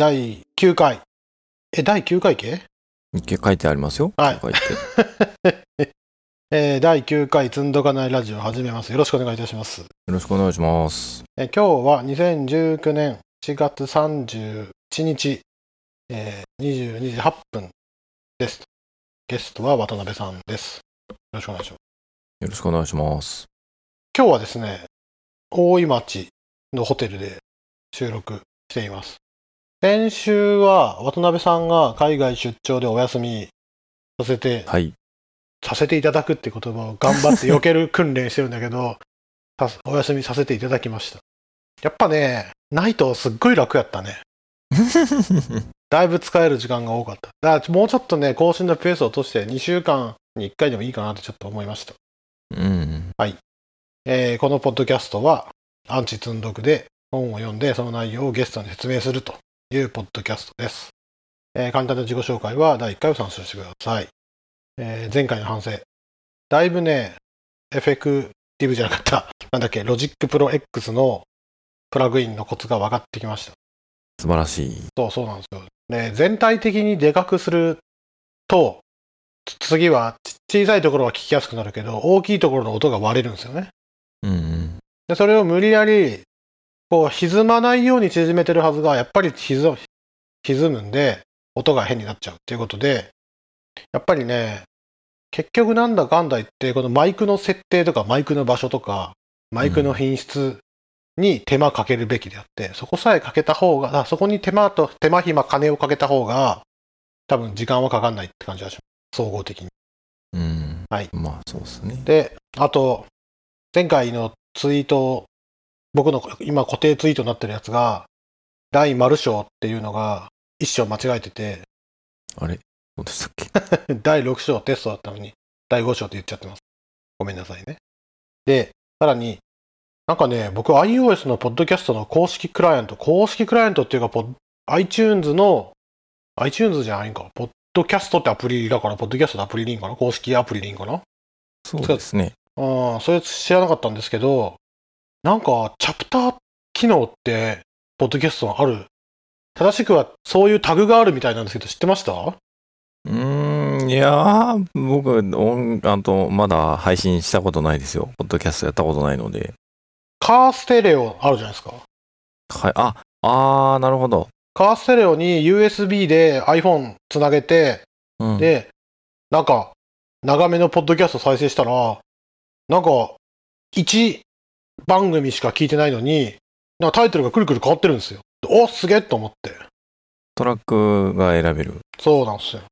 第9回。え、第9回系？日記書いてありますよ。はい。えー第9回つんどかないラジオを始めます。よろしくお願いいたします。よろしくお願いします。えー今日は2019年4月31日、えー22時8分です。ゲストは渡辺さんです。よろしくお願いします。よろしくお願いします。今日はですね、大井町のホテルで収録しています。先週は渡辺さんが海外出張でお休みさせて、はい。させていただくって言葉を頑張って避ける訓練してるんだけど、さお休みさせていただきました。やっぱね、ないとすっごい楽やったね。だいぶ使える時間が多かった。だからもうちょっとね、更新のペースを落として2週間に1回でもいいかなってちょっと思いました。うん。えーこのポッドキャストは、アンチ積んどくで本を読んで、その内容をゲストに説明するというポッドキャストです。えー簡単な自己紹介は第1回を参照してください。えー前回の反省。だいぶね、 effective じゃなかった。なんだっけ、 Logic Pro X のプラグインのコツが分かってきました。素晴らしい。そうそうなんですよ。で、全体的にでかくすると、つ次はち小さいところは聞きやすくなるけど、大きいところの音が割れるんですよね。うんうん。で、それを無理やり、こう、歪まないように縮めてるはずが、やっぱり歪歪むんで、音が変になっちゃうっていうことで、やっぱりね、結局なんだかんだ言って、このマイクの設定とか、マイクの場所とか、マイクの品質に手間かけるべきであって、そこさえかけた方が、あそこに手間と、手間暇金をかけた方が、多分時間はかかんないって感じがします。総合的に。うん。はいまあ、そうですね。で、あと、前回のツイート、僕の今固定ツイートになってるやつが、大丸章っていうのが一章間違えてて、あれ？そうでしたっけ？第6章テストだったのに、第5章って言っちゃってます。ごめんなさいね。で、さらに、なんかね、僕 iOS のポッドキャストの公式クライアント、公式クライアントっていうか、iTunes の、iTunes じゃないんか、ポッドキャストってアプリだから、ポッドキャストのアプリでいいんかな？公式アプリでいいんかな？そうですね。うん、それ知らなかったんですけど、なんか、チャプター機能って、ポッドキャストのある。正しくは、そういうタグがあるみたいなんですけど、知ってました？うーん、いやー、僕、音、あと、まだ配信したことないですよ。ポッドキャストやったことないので。カーステレオあるじゃないですか。はい。あ、あー、なるほど。カーステレオに USB で iPhone つなげて、うん。で、なんか、長めのポッドキャスト再生したら、なんか、1番組しか聞いてないのに、なタイトルがくるくる変わってるんですよ。おすげえと思って。トラックが選べる。そうなんですよ。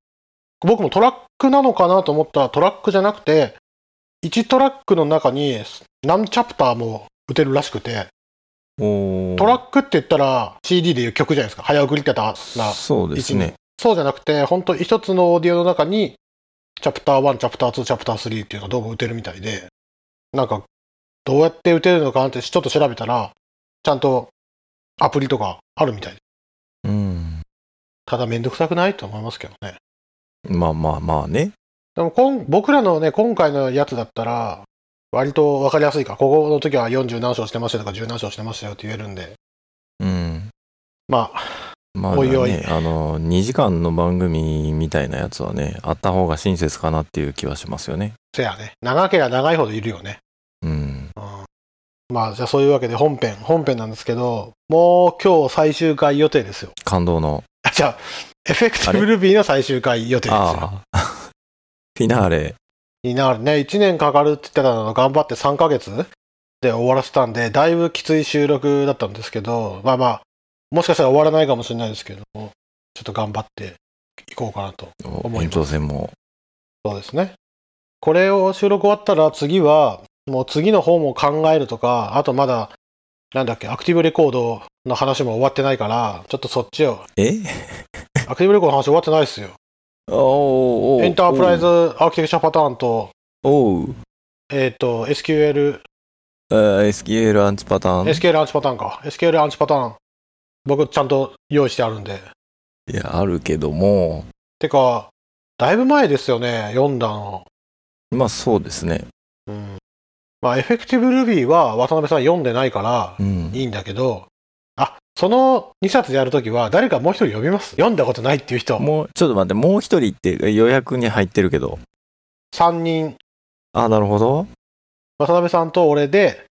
僕もトラックなのかなと思ったらトラックじゃなくて、1トラックの中に何チャプターも打てるらしくて、トラックって言ったら CD でいう曲じゃないですか。早送りってたら、そうですね。そうじゃなくて、本当一つのオーディオの中に、チャプター1、チャプター2、チャプター3っていうのがどうも打てるみたいで、なんか、どうやって打てるのかなってちょっと調べたら、ちゃんとアプリとかあるみたいで。うん。ただめんどくさくないと思いますけどね。まあまあまあね。でもこん、僕らのね、今回のやつだったら、割とわかりやすいか。ここの時は40何章してましたよとか10何章してましたよって言えるんで。うん。まあ、まあ、おいおいね、あの、2時間の番組みたいなやつはね、あった方が親切かなっていう気はしますよね。せやね。長ければ長いほどいるよね。まあ、じゃあそういうわけで本編、本編なんですけど、もう今日最終回予定ですよ。感動の。あ、じゃあ、エフェクティブルビーの最終回予定ですよ。ああ。フィナーレ。になるね。1年かかるって言ってたのを頑張って3ヶ月で終わらせたんで、だいぶきつい収録だったんですけど、まあまあ、もしかしたら終わらないかもしれないですけども、ちょっと頑張っていこうかなと。思います延長戦も。そうですね。これを収録終わったら次は、もう次の方も考えるとか、あとまだ、なんだっけ、アクティブレコードの話も終わってないから、ちょっとそっちを、え？アクティブレコードの話終わってないですよ。おーおーエンタープライズアーキテクチャパターンと、おう。えっ、と、SQL、あー SQL アンチパターン。SQL アンチパターンか。SQL アンチパターン。僕ちゃんと用意してあるんで。いや、あるけども、てか、だいぶ前ですよね、読んだの。まあそうですね。うん。まあ、エフェクティブ Ruby は渡辺さん読んでないからうん。いいんだけど、あ、その2冊やるときは、誰かもう一人呼びます？読んだことないっていう人。もう、ちょっと待って、もう一人って予約に入ってるけど。3人、あ、なるほど。渡辺さんと俺で、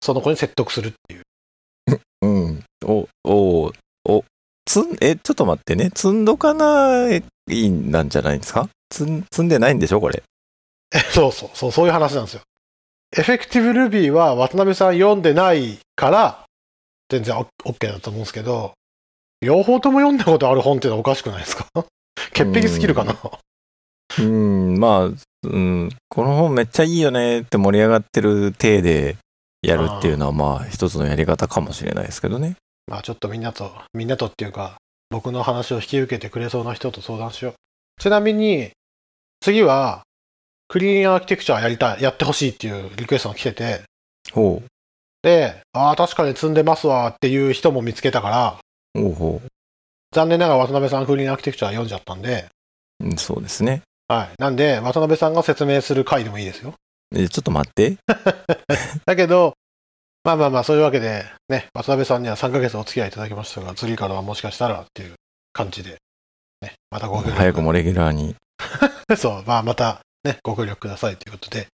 その子に説得するっていう。うん。お、お、お、つん、え、ちょっと待ってね。積んどかないいんなんじゃないですか？積ん、積んでないんでしょこれ？そうそう、そう、そういう話なんですよ。エフェクティブルビーは渡辺さん読んでないから、全然オ OK だと思うんですけど、両方とも読んだことある本っていうのはおかしくないですか？潔癖すぎるかな？うん、まあ、うん、この本めっちゃいいよねって盛り上がってる体でやるっていうのは、まあ、一つのやり方かもしれないですけどね。まあちょっとみんなと、みんなとっていうか、僕の話を引き受けてくれそうな人と相談しよう。ちなみに、次は、クリーンアーキテクチャやりたい、やってほしいっていうリクエストが来てて、ほで、ああ、確かに積んでますわっていう人も見つけたから、う。ほうほ残念ながら渡辺さんクリーンアーキテクチャ読んじゃったんで、う。うんそうですね。はい。なんで、渡辺さんが説明する回でもいいですよ。え、ちょっと待って。だけど、まあまあまあ、そういうわけで、ね、渡辺さんには3ヶ月お付き合いいただきましたが、次からはもしかしたらっていう感じで、ね、またご協力早くもレギュラーに。そう、まあまた、ね、ご協力くださいということで、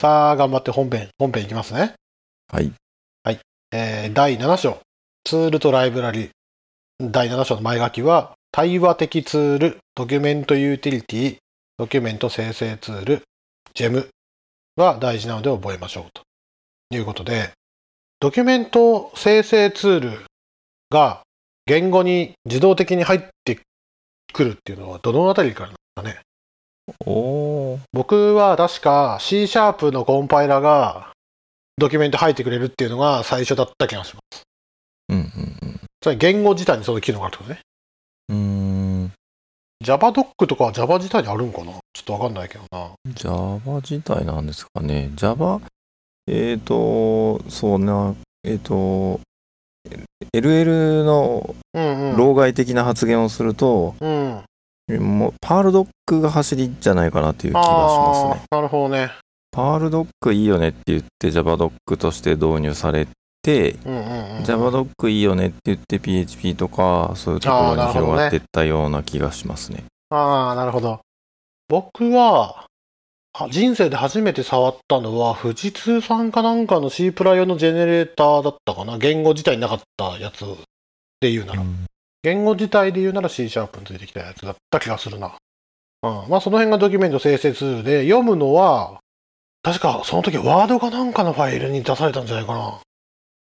さあ、頑張って本編、本編いきますね。はい。えー第7章、ツールとライブラリ。第7章の前書きは、対話的ツール、ドキュメントユーティリティ、ドキュメント生成ツール、 gem が大事なので覚えましょうということで、ドキュメント生成ツールが言語に自動的に入ってくるっていうのはどのあたりからなんですかねおー。僕は確か C シャープのコンパイラがドキュメント入ってくれるっていうのが最初だった気がします。うんうんつまり言語自体にその機能があるってことね。うん。うーん。JavaDoc とかは Java 自体にあるんかな？ちょっとわかんないけどな。Java 自体なんですかね。Java、えっ、と、そうな、えっ、と、LL のうんうん。老害的な発言をすると、うん。もうパールドックが走りじゃないかなっていう気がしますね。なるほどね。パールドックいいよねって言って JavaDoc として導入されて、うんうんうん。JavaDoc いいよねって言って PHP とかそういうところに広がっていったような気がしますね。ああ、なるほど。僕は、は人生で初めて触ったのは、富士通さんかなんかの C プラ用のジェネレーターだったかな。言語自体になかったやつで言うなら。言語自体で言うなら C シャープについてきたやつだった気がするな。うん。まあその辺がドキュメント生成ツールで、読むのは、確かその時ワードかなんかのファイルに出されたんじゃないか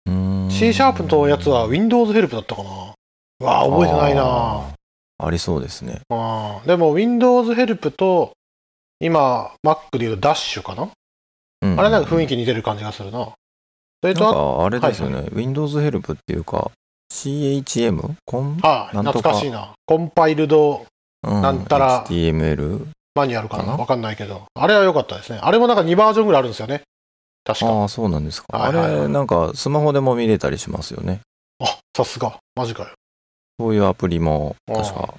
な。C シャープのやつは Windows ヘルプだったかな。うわあ、覚えてないな。あありそうですね。あーでも Windows ヘルプと、今、Mac で言うと Dash かな、うんあれなんか雰囲気似てる感じがするな。それなんと、かあれですよね、Windows ヘルプっていうか CHM? コン？あ、あ懐かしいな。コンパイルドうんなんたら HTML? マニュアルかな？かな？わかんないけど。あれは良かったですね。あれもなんか2バージョンぐらいあるんですよね。確か。ああ、そうなんですか。はいはいはいあれ、なんかスマホでも見れたりしますよね。あ、さすが。マジかよ。そういうアプリも確か。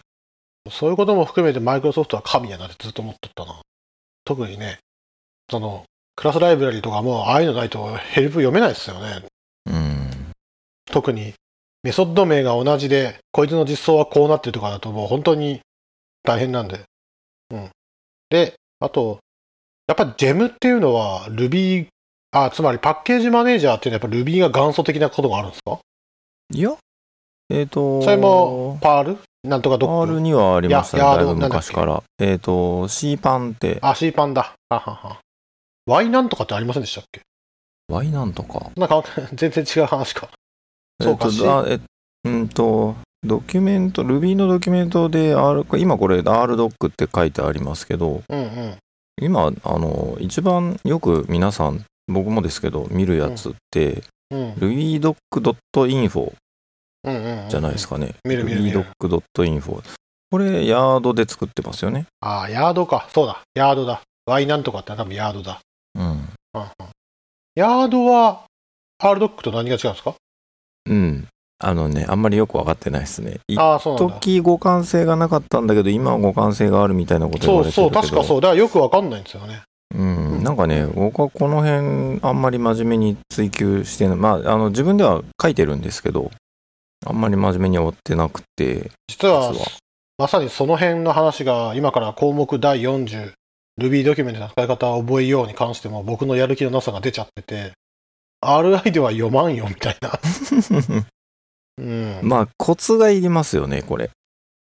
そういうことも含めてマイクロソフトは神やなってずっと思っとったな。特にね、その、クラスライブラリとかも、ああいうのないとヘルプ読めないですよね。うん。特に、メソッド名が同じで、こいつの実装はこうなってるとかだともう本当に大変なんで。うん。で、あと、やっぱり GEM っていうのは Ruby、あ、つまりパッケージマネージャーっていうのはやっぱ Ruby が元祖的なことがあるんですか？いや、えっ、と、それも、パールなんとかドッ R ク。にはありましたね、だいぶ昔から。えっ、と、C パンって、あ、C パンだ。ははは。Y なんとかってありませんでしたっけ？Y なんとか。なんか全然違う話か。そうかえっ、と、あえうんと、ドキュメント、Ruby のドキュメントで R、今これ RDoc って書いてありますけど、うんうん。今、あの、一番よく皆さん、僕もですけど、見るやつって、うん。rubydoc.info うんうんうん。じゃないですかね。見る見る見る rubydoc.info。これ、ヤードで作ってますよね。ああ、ヤードか。そうだ。ヤードだ。Y なんとかって多分ヤードだ。うん。うんうんヤードは、RDoc と何が違うんですか？うん。あのね、あんまりよくわかってないですね。一ああ、そうなんだ。時互換性がなかったんだけど、今は互換性があるみたいなこと言われてそうそう。確かそう。だからよくわかんないんですよね。うん、なんかね、僕はこの辺、あんまり真面目に追求してない、まあ、あの自分では書いてるんですけど、あんまり真面目に追ってなくて、実は実は、まさにその辺の話が今から項目第40、Ruby ドキュメントの使い方を覚えように関しても僕のやる気のなさが出ちゃってて、RI では読まんよみたいな。うん。まあ、コツがいりますよね、これ。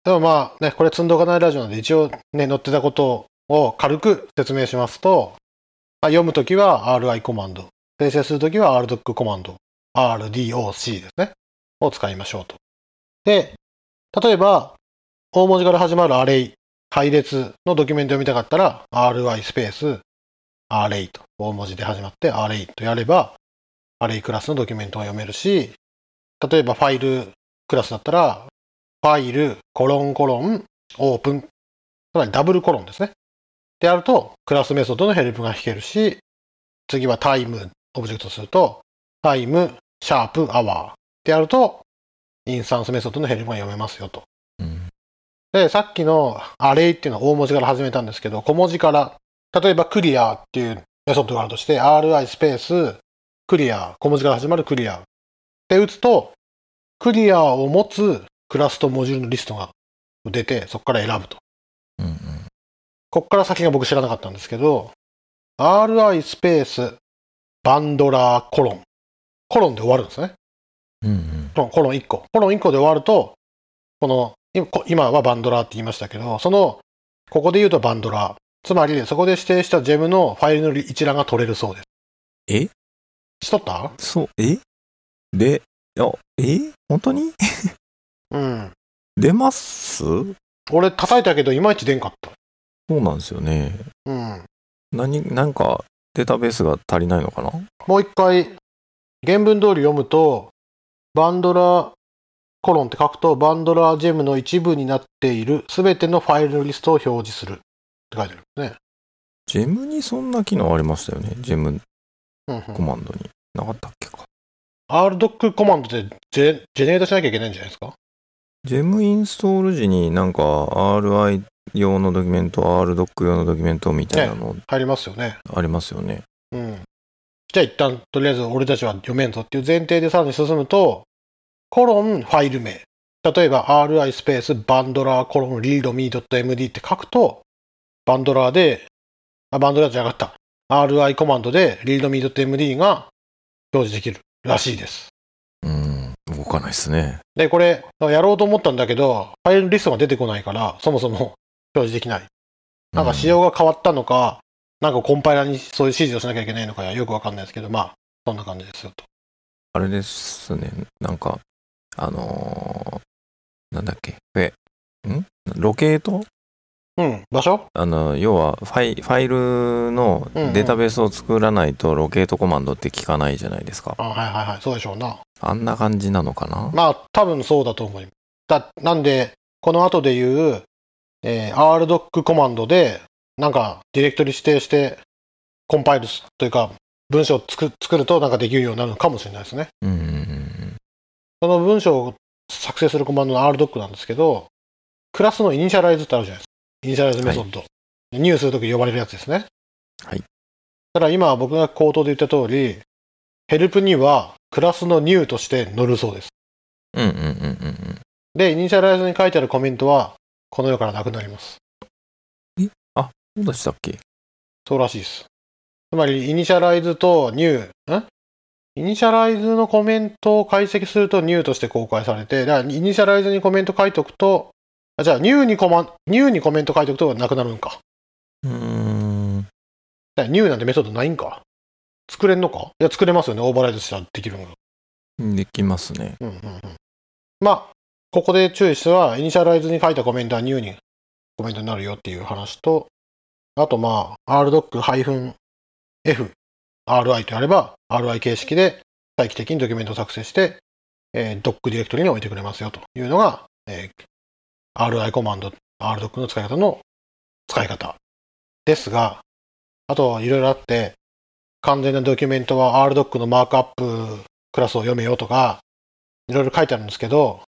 でもまあね、これ積んどかないラジオなんで一応ね、載ってたことを軽く説明しますと、まあ、読むときは RI コマンド、生成するときは RDoc コマンド、RDOC ですね、を使いましょうと。で、例えば、大文字から始まるアレイ、配列のドキュメント読みたかったら、RI スペース、アレイと、大文字で始まってアレイとやれば、Array クラスのドキュメントが読めるし、例えばファイルクラスだったら、 File、コロンコロン、 open。つまりダブルコロンですね。でやると、クラスメソッドのヘルプが引けるし、次は Time、オブジェクトすると、 Time、シャープ、 hour。でやると、インスタンスメソッドのヘルプが読めますよと。うんで、さっきの Array っていうのは大文字から始めたんですけど、小文字から、例えばクリアっていうメソッドがあるとして、RI スペース、クリア、小文字から始まるクリア。で打つと、クリアを持つクラスとモジュールのリストが出て、そこから選ぶと。うんうんここから先が僕知らなかったんですけど、RI スペース、バンドラーコロン。コロンで終わるんですね。うんうんコロンコロン1個。コロン1個で終わると、この、今はバンドラーって言いましたけど、その、ここで言うとバンドラー。つまり、そこで指定したジェムのファイルの一覧が取れるそうです。え？しとった？そう、え？で、あ、え？本当に？うん。出ます？そ俺叩いたけど、いまいち出んかった。うなんですよね。うん。何、なんか、データベースが足りないのかな？もう一回、原文通り読むと、バンドラーコロンって書くと、バンドラージェムの一部になっているすべてのファイルのリストを表示するって書いてあるんですね。ジェムにそんな機能ありましたよね？ジェムコマンドに。なかったっけか。RDoc コマンドでジェジェネレートしなきゃいけないんじゃないですか？ジェムインストール時になんか RI 用のドキュメント、RDoc 用のドキュメントみたいなの入りますよね。ありますよね。うん。じゃあ一旦、とりあえず俺たちは読めんぞっていう前提でさらに進むと、コロンファイル名。例えば RI スペースバンドラーコロン readme.md って書くと、バンドラーで、あ、バンドラーじゃなかった。RI コマンドで readme.md が表示できるらしいです。うん、動かないですね。で、これ、やろうと思ったんだけど、ファイルリストが出てこないから、そもそも表示できない。なんか仕様が変わったのか、なんかコンパイラーにそういう指示をしなきゃいけないのかよくわかんないですけど、まあ、そんな感じですよと。あれですね。なんか、あのーなんだっけ？え、ん？ロケート？うん、場所？あの、要はファイ、ファイルのうんうんデータベースを作らないとロケートコマンドって聞かないじゃないですか。あはいはいはい、そうでしょうな。あんな感じなのかな？まあ、多分そうだと思います。だなんで、この後で言う、えー RDoc コマンドで、なんか、ディレクトリ指定して、コンパイルすというか、文章を作作るとなんかできるようになるのかもしれないですね。うんうんうんその文章を作成するコマンドの RDoc なんですけど、クラスの initialize ってあるじゃないですか。 initialize メソッド。 new するとき呼ばれるやつですね。はい。ただ今僕が口頭で言った通り、ヘルプにはクラスの new として載るそうです。うんうんうんうんうんで、 initialize に書いてあるコメントは、この世からなくなります。そうでしたっけ？そうらしいです。つまり、 initialize と new、ん？ initialize のコメントを解析すると new として公開されて、だから initialize にコメント書いておくと、あじゃあ new にコマ、 new にコメント書いておくとなくなるんか。うーん。だ new なんてメソッドないんか？作れんのか？いや、作れますよね。オーバーライドしたらできるのが。できますね。うんうんうん。まあ、ここで注意しては、イニシャライズに書いたコメントはニューにコメントになるよっていう話と、あとまあ、rdoc-f、ri とやれば、RI 形式で待機的にドキュメントを作成して、えー、ドックディレクトリに置いてくれますよというのが、えー RI コマンド、rdoc の使い方の使い方ですが、あといろいろあって、完全なドキュメントは rdoc のマークアップクラスを読めよとか、いろいろ書いてあるんですけど、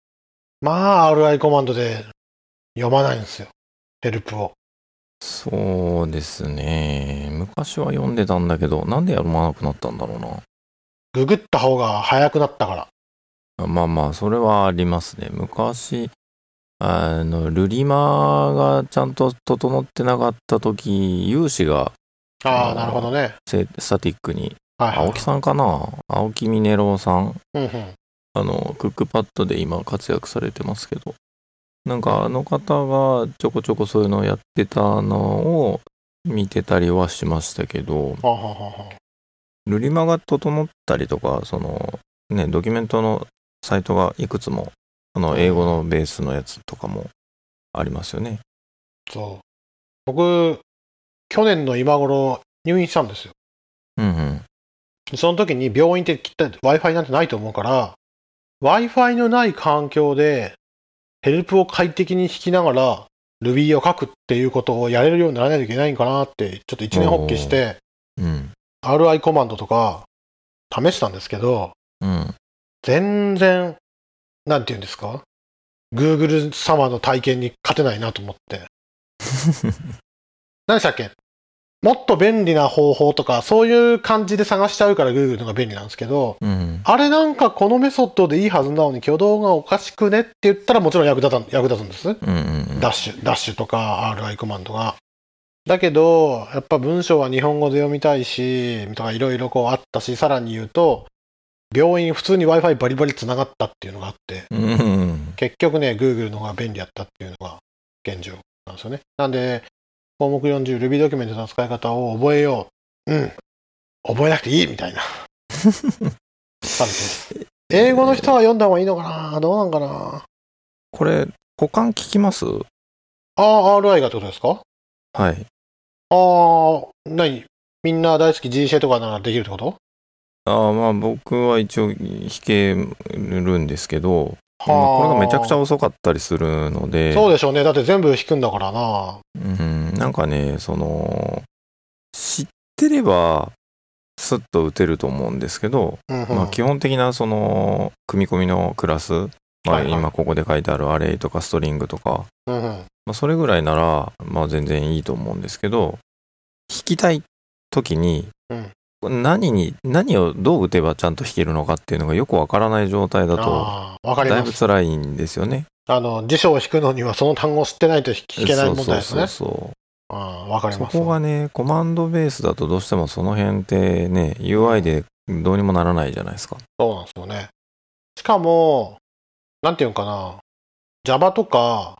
まあ RI コマンドで読まないんですよ。ヘルプを。そうですね。昔は読んでたんだけど、なんで読まなくなったんだろうな。ググった方が早くなったから。まあまあ、それはありますね。昔、あの、ルリマがちゃんと整ってなかった時、有志がああ、なるほどね。セスタティックに、はいはい。青木さんかな？青木ミネロウさん。うんうん。あの、クックパッドで今活躍されてますけど、なんかあの方がちょこちょこそういうのをやってたのを見てたりはしましたけど、はあ、はあは。ルリマが整ったりとか、その、ね、ドキュメントのサイトがいくつも、あの、英語のベースのやつとかもありますよね。そう。僕、去年の今頃入院したんですよ。うんうん。その時に病院ってきっと Wi-Fi なんてないと思うから、Wi-Fi のない環境でヘルプを快適に弾きながら Ruby を書くっていうことをやれるようにならないといけないんかなって、ちょっと一年発起して、うん。RI コマンドとか試したんですけど、うん。全然、なんて言うんですか ?Google 様の体験に勝てないなと思って。何でしたっけ？もっと便利な方法とか、そういう感じで探しちゃうから Google のが便利なんですけど、うん。あれなんかこのメソッドでいいはずなのに挙動がおかしくねって言ったらもちろん役立た役立つんです。うんうん。ダッシュ、ダッシュとか RI コマンドが。だけど、やっぱ文章は日本語で読みたいし、とかいろいろこうあったし、さらに言うと、病院普通に Wi-Fi バリバリ繋がったっていうのがあって。結局ね、Google の方が便利やったっていうのが現状なんですよね。なんで、項目40 Ruby ドキュメントの使い方を覚えよう。うん。覚えなくていいみたいな。英語の人は読んだ方がいいのかな？どうなんかな？これ、保管聞きます？ああ、RI がってことですか？はい。ああ、何？みんな大好き GC とかならできるってこと？ああ、まあ僕は一応弾けるんですけど、まあこれがめちゃくちゃ遅かったりするので、そうでしょうね。だって全部弾くんだからな。うん、なんかね、その、知ってれば、スッと打てると思うんですけど、うんうん。まあ基本的なその、組み込みのクラス、まあ今ここで書いてあるアレイとかストリングとか、うんうん。まあそれぐらいなら、まあ全然いいと思うんですけど、弾きたい時に、何に、何をどう打てばちゃんと弾けるのかっていうのがよくわからない状態だと、ああ、わかりだいぶ。辛いんですよね。あの、辞書を弾くのにはその単語を知ってないと弾けない問題ですね。そうそうそうああ、わかりそます。こがね、コマンドベースだとどうしてもその辺ってね、UI でどうにもならないじゃないですか。そうなんですよね。しかも、なんていうのかな。Java とか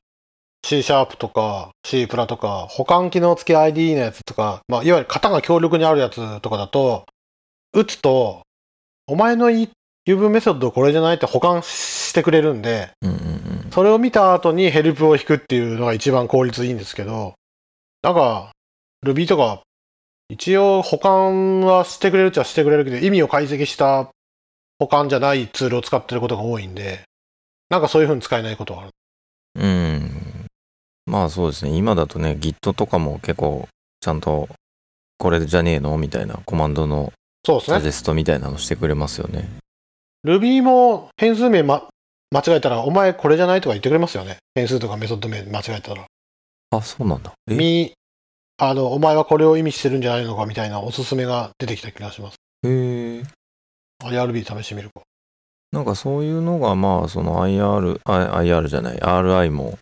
C シャープとか C プラとか保管機能付き ID のやつとか、まあ、いわゆる型が強力にあるやつとかだと、打つと、お前の言い言う分メソッドこれじゃないって保管してくれるんで。それを見た後にヘルプを引くっていうのが一番効率いいんですけど、なんか、Ruby とか、一応保管はしてくれるっちゃしてくれるけど、意味を解析した保管じゃないツールを使ってることが多いんで、なんかそういう風に使えないことがある。うん。まあそうですね。今だとね、Git とかも結構ちゃんとこれじゃねえの？みたいなコマンドのそうですね。サジェストみたいなのしてくれますよね。Ruby も変数名、ま、間違えたら、お前これじゃないとか言ってくれますよね。変数とかメソッド名間違えたら。あ、そうなんだ。え？み、あの、お前はこれを意味してるんじゃないのかみたいなおすすめが出てきた気がします。へえ。IRB 試してみるか。なんかそういうのがまあその IR、あ IR じゃない、RI も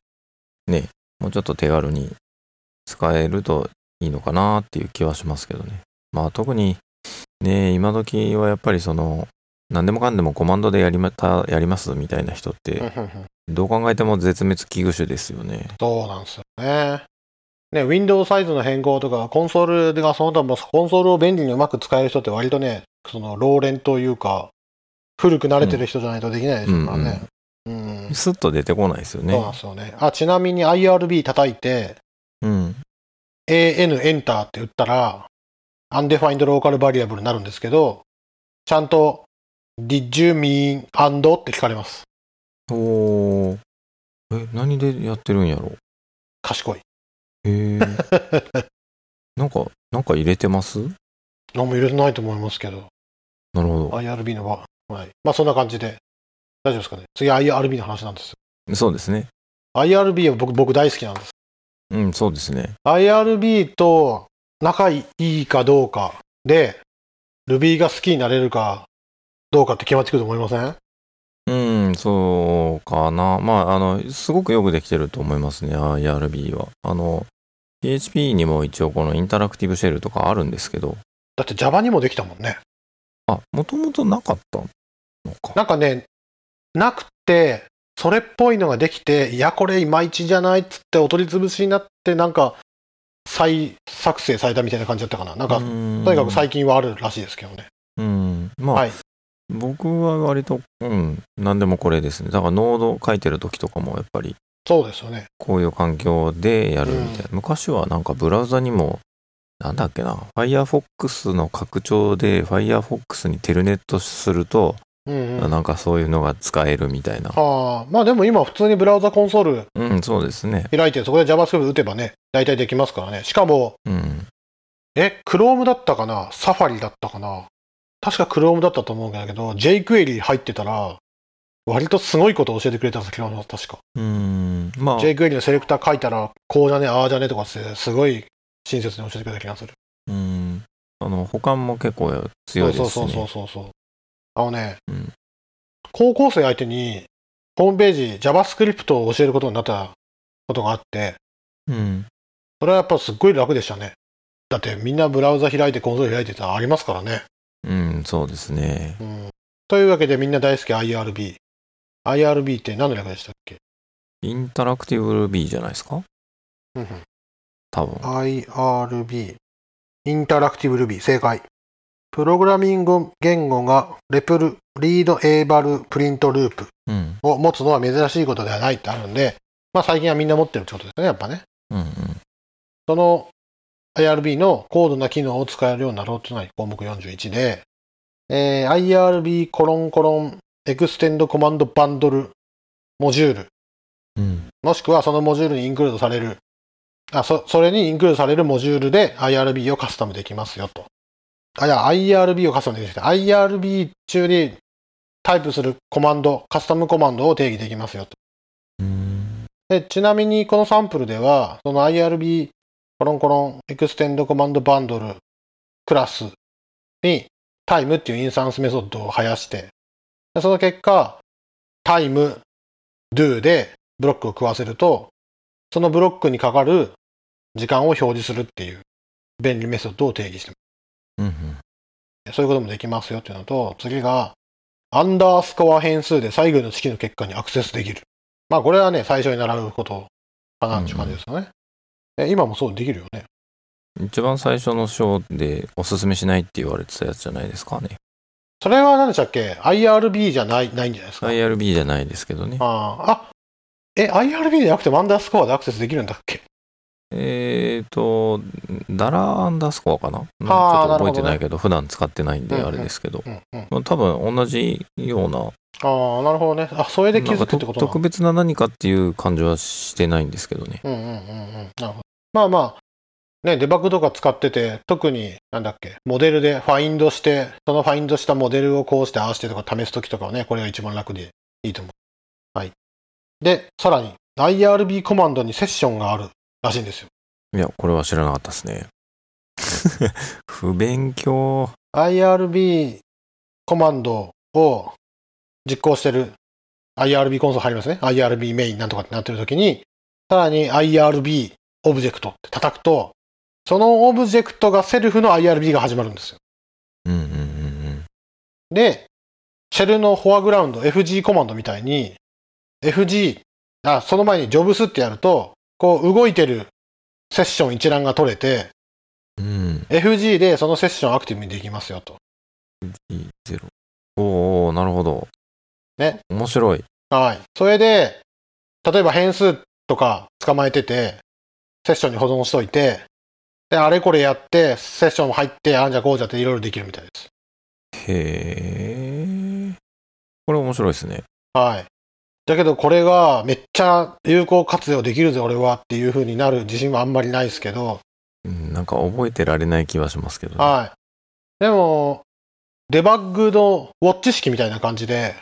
ね、もうちょっと手軽に使えるといいのかなっていう気はしますけどね。まあ特にね、今時はやっぱりその、何でもかんでもコマンドでやりまた、やりますみたいな人って、うんうんうんどう考えても絶滅危惧種ですよね。そうなんですよね。ね、ウィンドウサイズの変更とか、コンソールがその他もコンソールを便利にうまく使える人って割とね、その、老練というか、古く慣れてる人じゃないとできないでしょうからね。うん。スッと出てこないですよそうなんね。ですよね。あ、ちなみに IRB 叩いて、うん。AN エンターって打ったら、undefined local variable になるんですけど、ちゃんと、did you mean and って聞かれます。おー。え、何でやってるんやろ？賢い。へえ。なんか、なんか入れてます？何も入れてないと思いますけど。なるほど。IRB の場。はい。まあそんな感じで。大丈夫ですかね？次 IRB の話なんですよ。そうですね。IRB は僕僕大好きなんです。うん、そうですね。IRB と仲いいかどうかで、Ruby が好きになれるかどうかって決まってくると思いません？うん。うん、そうかな。まあ、あの、すごくよくできてると思いますね、IRB は。あの、PHP にも一応このインタラクティブシェルとかあるんですけど、だって Java にもできたもんね。あ、もともとなかったのか。なんかね、なくて、それっぽいのができて、いや、これいまいちじゃないっつってお取り潰しになって、なんか、再作成されたみたいな感じだったかな。なんか、ととにかく最近はあるらしいですけどね。うん。まあ、はい僕は割と、うん、何でもこれですね。だからノード書いてる時とかもやっぱりそうですよね。こういう環境でやるみたいな。昔はなんかブラウザにも、なんだっけな、Firefox の拡張で Firefox にテルネットすると、うんうん。なんかそういうのが使えるみたいな。ああ、まあでも今普通にブラウザコンソールうん、そうですね。開いて、そこで JavaScript 打てばね、大体できますからね。しかも、うん。え、Chrome だったかな ?Safari だったかな？確か Chrome だったと思うんだけど、jQuery 入ってたら、割とすごいことを教えてくれたんですけど、確か。うん。まあ、jQuery のセレクター書いたら、こうじゃね、ああじゃねとかって、すごい親切に教えてくれた気がする。うん。あの、保管も結構強いですしそうそうそうね。そうそう。あのね、うん高校生相手に、ホームページ、JavaScript を教えることになったことがあって、うん。それはやっぱすっごい楽でしたね。だってみんなブラウザ開いてコンソール開いてたらありますからね。うん、そうですね。うん。というわけでみんな大好き IRB。IRB って何の略でしたっけ？インタラクティブ Ruby じゃないですか？うんうん多分。IRB。インタラクティブ Ruby。正解。プログラミング言語がレプル、リード、エーバル、プリントループうん。を持つのは珍しいことではないってあるんで、まあ最近はみんな持ってるってことですね、やっぱね。うんうん。その IRB の高度な機能を使えるようになろうというのが項目41で、えー IRB コロンコロンエクステンドコマンドバンドルモジュール、うん。もしくはそのモジュールにインクルードされる、あ、そ、それにインクルードされるモジュールで IRB をカスタムできますよと。あ、いや、IRB をカスタムできる。IRB 中にタイプするコマンド、カスタムコマンドを定義できますよと。うん。で、ちなみにこのサンプルでは、その IRB コロンコロン ExtendCommandBundle クラスに time っていうインスタンスメソッドを生やして、でその結果、 time do でブロックを食わせると、そのブロックにかかる時間を表示するっていう便利メソッドを定義してうん。ます。そういうこともできますよっていうのと、次が、アンダースコア変数で最後の式の結果にアクセスできる。まあこれはね、最初に習うことかなっていう感じですよね。え今もそうできるよね。一番最初の章でおすすめしないって言われてたやつじゃないですかね。それは何でしたっけ ?IRB じゃない、ないんじゃないですか？IRB じゃないですけどね。あーあ、え、IRB じゃなくてアンダースコアでアクセスできるんだっけ？えーと、ダラアンダースコアかな？ちょっと覚えてないけど、普段使ってないんであれですけど。うんうん。まあ多分同じような、ああ、なるほどね。あ、それで気づくってこと特別な何かっていう感じはしてないんですけどね。うんうんうんうん。なるほど。まあまあ、ね、デバッグとか使ってて、特に、なんだっけ、モデルでファインドして、そのファインドしたモデルをこうして、ああしてとか試すときとかはね、これが一番楽でいいと思う。はい。で、さらに、IRB コマンドにセッションがあるらしいんですよ。いや、これは知らなかったですね。不勉強。IRB コマンドを実行してる IRB コンソール入りますね。IRB メインなんとかってなってるときに、さらに IRB オブジェクトって叩くと、そのオブジェクトがセルフの IRB が始まるんですよ。うんうんうんで、シェルのフォアグラウンド、FG コマンドみたいに、FG、あ、その前に jobs ってやると、こう動いてるセッション一覧が取れて、うん。うん。FG でそのセッションアクティブにできますよと。0。おーおーなるほど。ね。面白い。はい。それで、例えば変数とか捕まえてて、セッションに保存しといて、で、あれこれやって、セッションも入って、あんじゃこうじゃっていろいろできるみたいです。へー。これ面白いですね。はい。だけどこれがめっちゃ有効活用できるぜ俺はっていう風になる自信はあんまりないですけど、うん、なんか覚えてられない気はしますけどね。はい。でも、デバッグのウォッチ式みたいな感じで、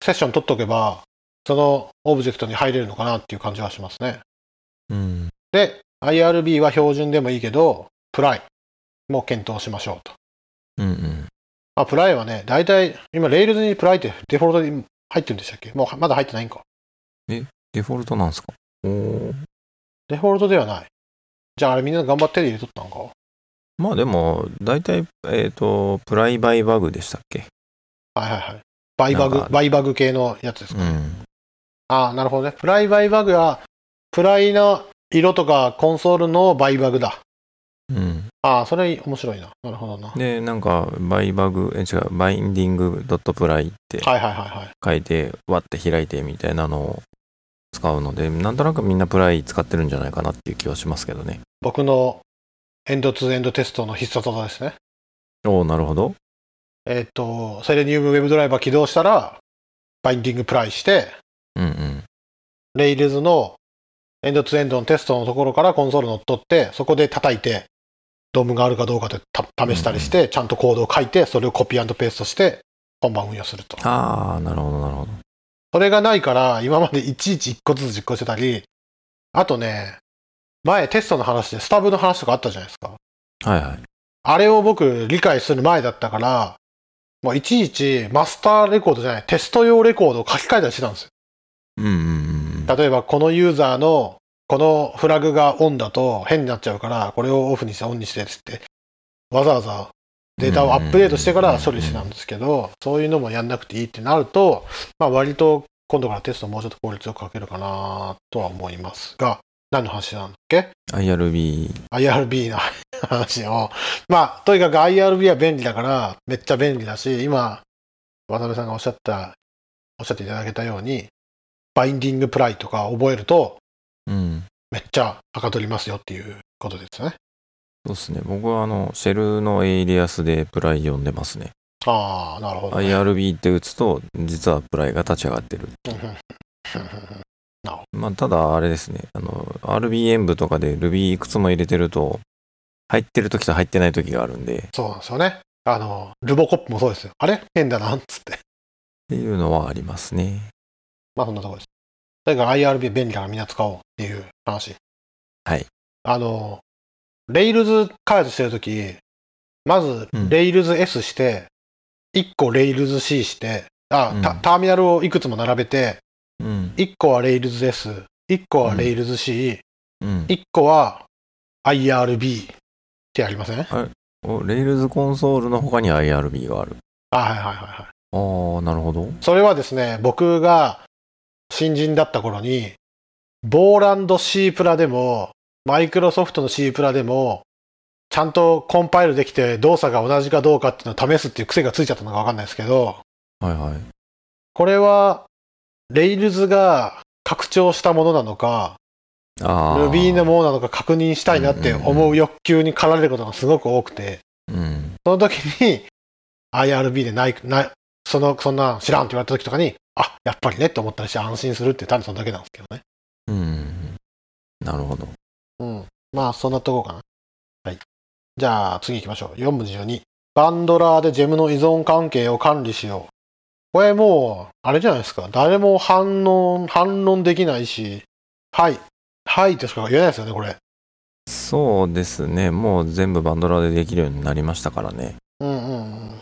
セッション取っとけば、そのオブジェクトに入れるのかなっていう感じはしますね。うん。で、IRB は標準でもいいけど、 Pry も検討しましょうと。うんうん。まあ、 Pry はね、大体、今、 Rails に Pry ってデフォルトに入ってるんでしたっけ？もうまだ入ってないんか。デフォルトなんですか？おーデフォルトではない。じゃああれみんな頑張って入れとったんか？まあでも、大体、えっ、と、 pry-byebug でしたっけ？はいはいはい。 byebug byebug 系のやつですか？うん。ああ、なるほどね。プライバイバグは、プライの色とかコンソールのバイバグだ。うん。ああ、それ面白いな。なるほどな。はいで、なんか、バイバグ、え、違う、バインディングドットプライってはいはいはい。書いて、割って開いてみたいなのを使うので、なんとなくみんなプライ使ってるんじゃないかなっていう気はしますけどね。僕のエンドツーエンドテストの必殺技ですね。おおなるほど。えっ、と、セレニウムウェブドライバー起動したら、binding pry して、うんうん。 Rails の end to end のテストのところからコンソール乗っ取って、そこで叩いて、 DOM があるかどうかでた試したりして、ちゃんとコードを書いて、それをコピーペーストして、本番運用すると。ああ、なるほど、なるほど。それがないから、今までいちいち一個ずつ実行してたり、あとね、前テストの話でスタブの話とかあったじゃないですか。はいはい。あれを僕理解する前だったから、もういちいちマスターレコードじゃない、テスト用レコードを書き換えたりしてたんですよ。うんうんうん。例えばこのユーザーのこのフラグがオンだと変になっちゃうから、これをオフにしてオンにしてって、わざわざデータをアップデートしてから処理してたんですけど、そういうのもやんなくていいってなると、まあ割と今度からテストもうちょっと効率よく書けるかなとは思いますが、何の話なんだっけ？IRB。IRB の話を。まあ、とにかく IRB は便利だから、めっちゃ便利だし、今、渡辺さんがおっしゃった、おっしゃっていただけたように、 binding pry とか覚えると、うん。めっちゃはかどりますよっていうことですよね。そうですね。僕はあの、シェルのエイリアスで Pry 呼んでますね。ああ、なるほど、ね。IRB って打つと、実は Pry が立ち上がってる。うんうんうまあ、ただあれですね。あの、RB 演舞とかで Ruby いくつも入れてると、入ってる時と入ってない時があるんで、っそうなんですよね。あの、ルボコップもそうですよ。あれ？変だな、っつって。ていうのはありますね。まあ、そんなところです。だから IRB 便利だからみんな使おうっていう話。はい。あの、レイルズ開発してるとき、まずうん、レイルズ S して、1個レイルズ C して、あ、うんタターミナルをいくつも並べて、うん。1個はレイルズ S、1個はレイルズ C、うん。1個は IRB ってやりません？あ、おレイルズコンソールの他に IRB がある。はいはいはいはい。ああ、なるほど。それはですね、僕が新人だった頃に、ボーランド C プラでも、マイクロソフトの C プラでも、ちゃんとコンパイルできて動作が同じかどうかっていうのを試すっていう癖がついちゃったのかわかんないですけど、はいはい。これは、レイルズが拡張したものなのか。Ruby のものなのか確認したいなって思う欲求に駆られることがすごく多くて、うん。その時に IRB でない、ない、その、そんな知らんって言われた時とかに、あ、やっぱりねって思ったりして安心するって単にそれだけなんですけどね。うん。なるほど。うん。まあ、そんなとこかな。はい。じゃあ、次行きましょう。4分12。バンドラーでジェムの依存関係を管理しよう。これもう、あれじゃないですか。誰も反応、反論できないし、はい。はいとしか言えないですよね、これ。そうですね。もう全部バンドラでできるようになりましたからね。うんうんうん。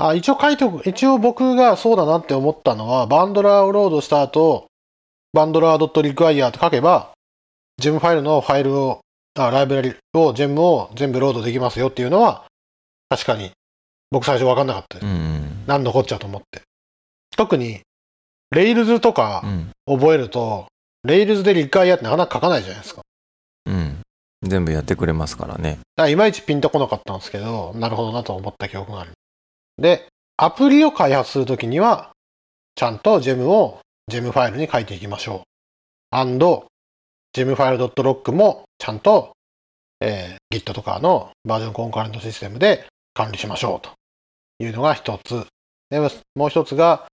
あ、一応書いておく。一応僕がそうだなって思ったのは、バンドラーをロードした後、バンドラー .require と書けば、ジェムファイルのファイルを、あライブラリを、ジェムを全部ロードできますよっていうのは、確かに、僕最初分かんなかったです。うん。何のこっちゃと思って。特に、レイルズとうかん。覚えると、レイルズで require ってなかなか書かないじゃないですか。うん。全部やってくれますからね。だからいまいちピンとこなかったんですけど、なるほどなと思った記憶がある。で、アプリを開発するときには、ちゃんと GEM を GEM ファイルに書いていきましょう。and、GEM ファイル .log もちゃんと、えー Git とかのバージョンコンカレントシステムで管理しましょうというのが一つ。でもう一つが、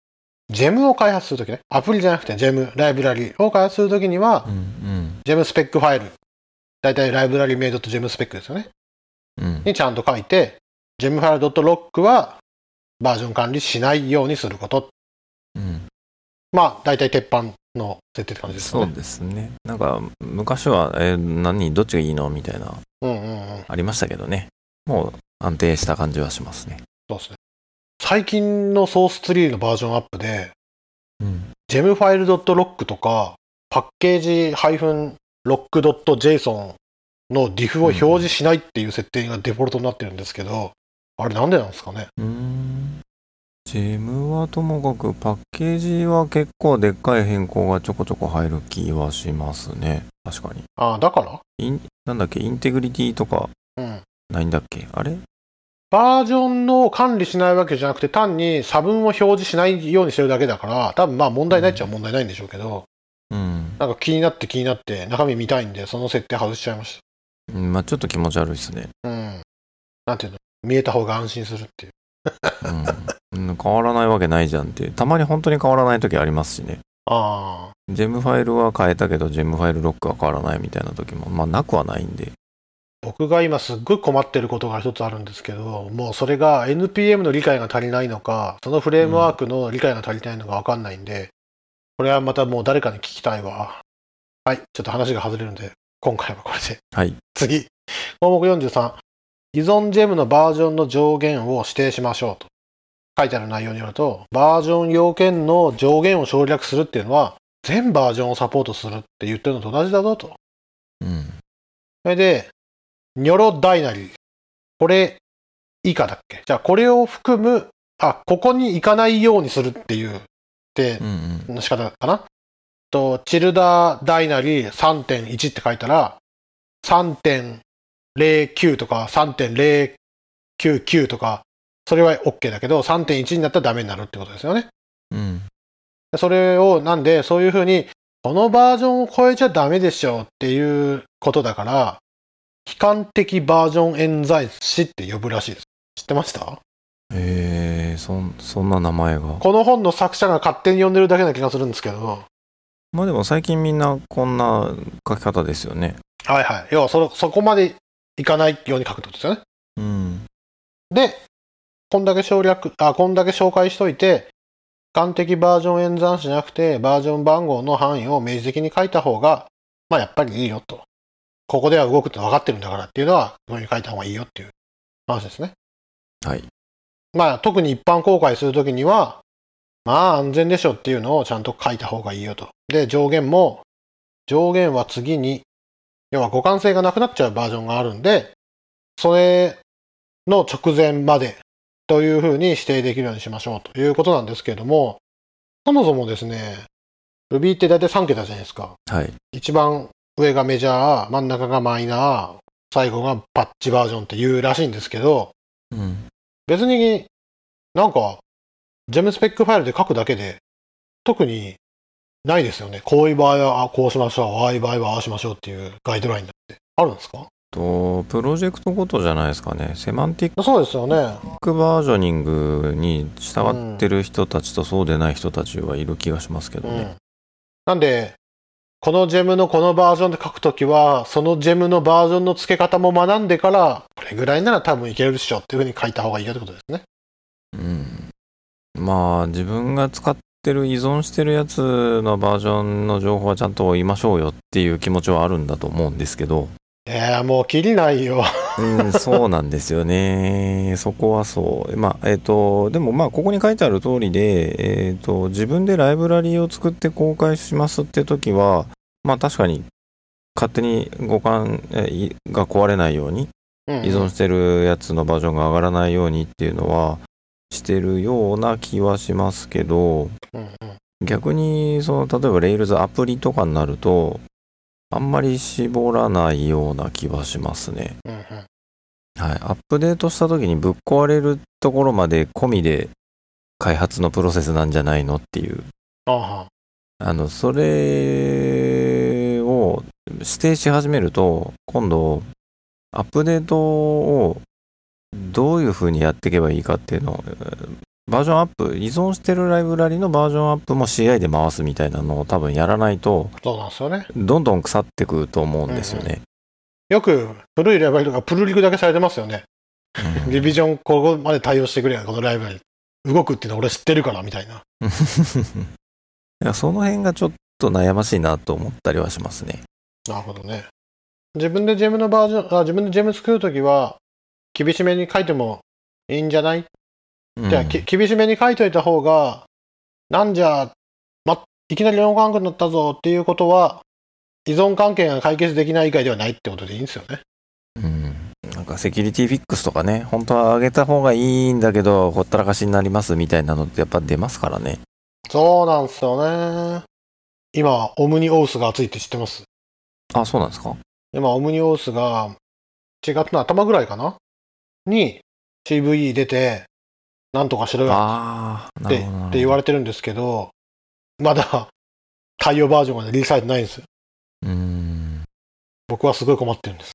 GEM を開発するときね、アプリじゃなくて GEM ライブラリを開発するときにはう、ん。GEM スペックファイル、だいたいライブラリメイドと GEM スペックですよね。うん。うん。にちゃんと書いて、gem ファイル .lock はバージョン管理しないようにすること。うん。まあ、大体鉄板の設定って感じですそう。ですね。なんか、昔は、えー何、どっちがいいの？みたいな、うんうんうん。ありましたけどね。もう安定した感じはしますね。そうですね。最近のソースツリーのバージョンアップで、ジェムファイル .lock とか、パッケージ -lock.json の diff を表示しないっていう設定がデフォルトになってるんですけど、あれなんでなんですかね？うーん。ジェムはともかくパッケージは結構でっかい変更がちょこちょこ入る気はしますね。確かに。ああ、だから？イン、なんだっけ、インテグリティとかうん。ないんだっけ？あれ？バージョンの管理しないわけじゃなくて、単に差分を表示しないようにしてるだけだから、多分まあ問題ないっちゃ問題ないんでしょうけど、うん。なんか気になって気になって中身見たいんで、その設定外しちゃいましうんまあちょっと気持ち悪いですね。た。うん。なんていうの？見えた方が安心するっていう。うん。うん変わらないわけないじゃんって。たまに本当に変わらない時ありますしね。ああ。ジェムファイルは変えたけど、ジェムファイルロックは変わらないみたいな時も、まあなくはないんで。僕が今すっごい困ってることが一つあるんですけど、もうそれが NPM の理解が足りないのか、そのフレームワークの理解が足りないのかわかんないんで、これはまたもう誰かに聞きたいわ。はい、ちょっと話が外れるんで、今回はこれで。はい。次。項目43。依存ジェムのバージョンの上限を指定しましょうと。書いてある内容によると、バージョン要件の上限を省略するっていうのは、全バージョンをサポートするって言ってるのと同じだぞと。うん。それで、ニョロダイナリー。これ以下だっけ？じゃあこれを含む、あ、ここに行かないようにするっていう、でう、んうん。の仕方かな？と、チルダーダイナリー3.1って書いたら、3.09とか3.099とか、それは OK だけど、3.1になったらダメになるってことですよね。うん。それを、なんで、そういうふうに、このバージョンを超えちゃダメでしょっていうことだから、悲観的バージョン演算子って呼ぶらしいです。知ってました？えー、そん、そんな名前が。この本の作者が勝手に呼んでるだけな気がするんですけど、まあでも最近みんなこんな書き方ですよね。はいはい。要はそ、そこまでいかないように書くってことですよね。うん。で、こんだけ省略、あ、こんだけ紹介しといて、完璧バージョン演算しなくて、バージョン番号の範囲を明示的に書いた方が、まあやっぱりいいよと。ここでは動くって分かってるんだからっていうのは、ここに書いた方がいいよっていう話ですね。はい。まあ特に一般公開するときには、まあ安全でしょっていうのをちゃんと書いた方がいいよと。で、上限も、上限は次に、要は互換性がなくなっちゃうバージョンがあるんで、それの直前までというふうに指定できるようにしましょうということなんですけれども、そもそもですね、Ruby って大体3桁じゃないですか。はい。一番上がメジャー、真ん中がマイナー、最後がパッチバージョンっていうらしいんですけど、うん。別になんか、ジェムスペックファイルで書くだけで、特にないですよね。こういう場合はあこうしましょう、ああいう場合はああしましょうっていうガイドラインだって。あるんですか？と、プロジェクトごとじゃないですかね。セマンティッそうですよね。クバージョニングに従ってる人たちとそうでない人たちはいる気がしますけどね。うん。なんで、このジェムのこのバージョンで書くときは、そのジェムのバージョンの付け方も学んでから、これぐらいなら多分いけるでしょっていうふうに書いた方がいいよってことですね。うん。まあ、自分が使ってる依存してるやつのバージョンの情報はちゃんと言いましょうよっていう気持ちはあるんだと思うんですけど、いやもう、きりないよ。うん、そうなんですよね。そこはそう。まあ、えっ、と、でもまあ、ここに書いてある通りで、えっ、と、自分でライブラリーを作って公開しますって時は、まあ確かに、勝手に互換えいが壊れないように、うん依存してるやつのバージョンが上がらないようにっていうのは、してるような気はしますけど、逆に、その、例えば Rails アプリとかになると、あんまり絞らないような気はしますね。はい、アップデートした時にぶっ壊れるところまで込みで開発のプロセスなんじゃないのっていう。あの、それを指定し始めると、今度、アップデートをどういう風にやっていけばいいかっていうのを、えーバージョンアップ、依存してるライブラリのバージョンアップも CI で回すみたいなのを多分やらないと、そうなんですよね。どんどん腐ってくと思うんですよね。よく古いライブラリとかプルリクだけされてますよね。うんリビジョンここまで対応してくれよ、このライブラリ。動くっていうの俺知ってるから、みたいな。いやその辺がちょっと悩ましいなと思ったりはしますね。なるほどね。自分でジェムのバージョン、あ自分でジェム作るときは、厳しめに書いてもいいんじゃない、うんじゃあ、き厳しめに書いといた方が、なんじゃ、いきなり4関係になったぞっていうことは、依存関係が解決できない以外ではないってことでいいんですよね。うん。なんかセキュリティフィックスとかね、本当は上げた方がいいんだけど、ほったらかしになりますみたいなのってやっぱ出ますからね。そうなんですよね。今、オムニオースが熱いって知ってます？あ、そうなんですか？今、オムニオースが、4月の頭ぐらいかな？に CVE 出て、なんとかしろよって。って言われてるんですけど、まだ対応バージョンがリリースされてないんですよ。うーん。僕はすごい困ってるんです。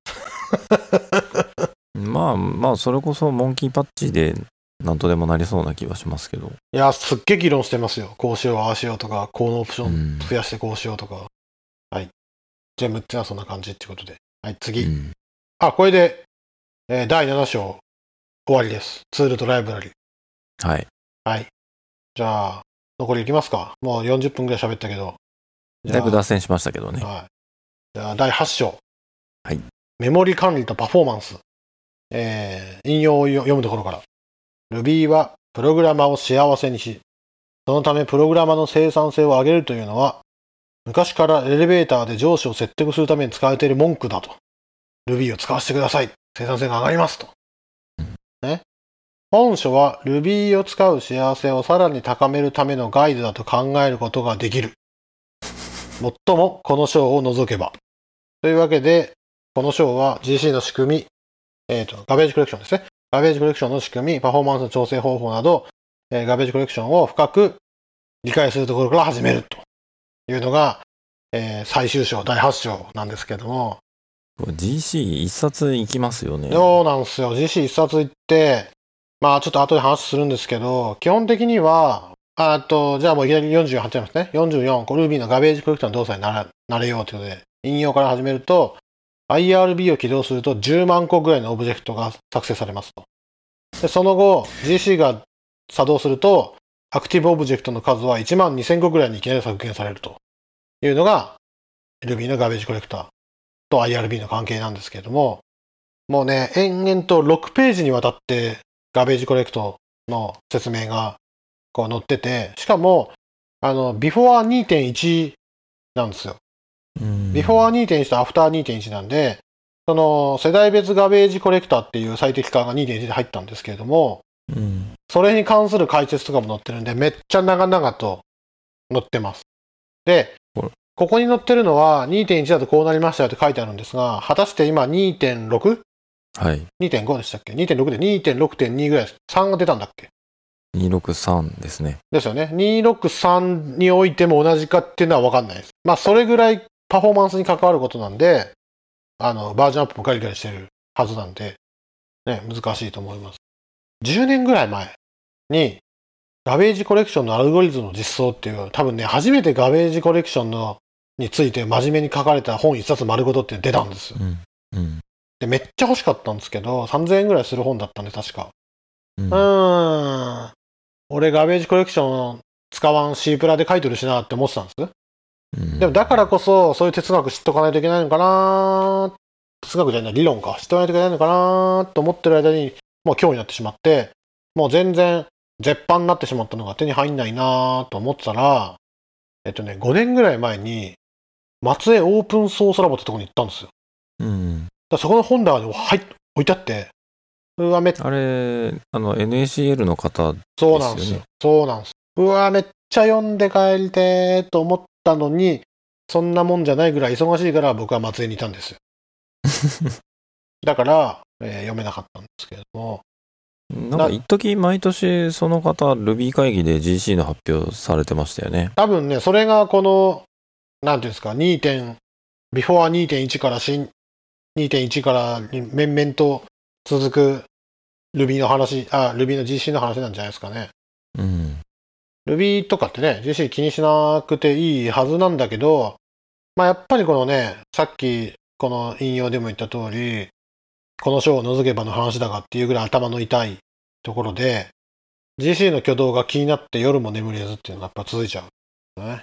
まあまあ、それこそモンキーパッチでなんとでもなりそうな気はしますけど。いや、すっげえ議論してますよ。こうしよう、ああしようとか、このオプションうん。増やしてこうしようとか。はい。全部ってのはそんな感じってことで。はい、次。うんあ、これで、えー第7章終わりです。ツールとライブラリ。はい。はい。じゃあ、残りいきますか。もう40分ぐらい喋ったけど。だいぶ脱線しましたけどね。はい。じゃあ、第8章。はい。メモリ管理とパフォーマンス。えー、引用を読むところから。Ruby はプログラマーを幸せにし、そのためプログラマーの生産性を上げるというのは、昔からエレベーターで上司を説得するために使われている文句だと。Ruby を使わせてください。生産性が上がりますと。ね。本書は Ruby を使う幸せをさらに高めるためのガイドだと考えることができる。もっともこの章を除けば。というわけで、この章は GC の仕組み、えっ、と、ガベージコレクションですね。ガベージコレクションの仕組み、パフォーマンスの調整方法など、えーガベージコレクションを深く理解するところから始めるというのが、えー最終章、第8章なんですけども、GC 一冊いきますよね。そうなんですよ。GC 一冊行って、まあちょっと後で話するんですけど、基本的には、あと、じゃあもういきなり48ありますね。44、これ Ruby のガベージコレクターの動作にならなれようということで、引用から始めると、IRB を起動すると10万個ぐらいのオブジェクトが作成されますと。で、その後、GC が作動すると、アクティブオブジェクトの数は1万2000個ぐらいにいきなり削減されるというのが、Ruby のガベージコレクターと IRB の関係なんですけれども、もうね、延々と6ページにわたってガベージコレクトの説明がこう載ってて、しかも、あの、Before2.1 なんですよ。うん。Before2.1 と After2.1 なんで、その世代別ガベージコレクターっていう最適化が2.1で入ったんですけれども、うん。それに関する解説とかも載ってるんで、めっちゃ長々と載ってます。でここに載ってるのは2.1だとこうなりましたよって書いてあるんですが、果たして今 2.6? はい。2.5でしたっけ ?2.6 で2.6.2ぐらいです。3が出たんだっけ？263ですね。ですよね。263においても同じかっていうのは分かんないです。まあ、それぐらいパフォーマンスに関わることなんで、あの、バージョンアップもガリガリしてるはずなんで、ね、難しいと思います。10年ぐらい前に、ガベージコレクションのアルゴリズムの実装っていう、多分ね、初めてガベージコレクションのについて真面目に書かれた本一冊丸ごとって出たんですよ。うん。うん。で、めっちゃ欲しかったんですけど、3000円ぐらいする本だったんで、確か。うんん。俺、ガベージコレクション使わん C プラで書いてるしなって思ってたんです？うんでも、だからこそ、そういう哲学知っとかないといけないのかな哲学じゃない、理論か。知っとかないといけないのかなと思ってる間に、もう今日になってしまって、もう全然、絶版になってしまったのが手に入んないなと思ってたら、えっとね、5年ぐらい前に、松江オープンソースラボってとこに行ったんですよ。うん。だそこの本棚に入っ置いてあって、うわ、めっあれ、あの、NACL の方、そうなんですよ。そうなんです。うわ、めっちゃ読んで帰りてーと思ったのに、そんなもんじゃないぐらい忙しいから僕は松江にいたんですよ。だから、えー読めなかったんですけれども、なんか一時毎年その方 Ruby 会議で GC の発表されてましたよね。多分ね、それがこの、なんていうんですか、2. 点、ビフォー2.1から新、2.1から面々と続く Ruby の話、あ、Ruby の GC の話なんじゃないですかね。うん。Ruby とかってね、GC 気にしなくていいはずなんだけど、まあやっぱりこのね、さっきこの引用でも言った通り、この章を除けばの話だがっていうぐらい頭の痛いところで、GC の挙動が気になって夜も眠れずっていうのがやっぱ続いちゃう。ね。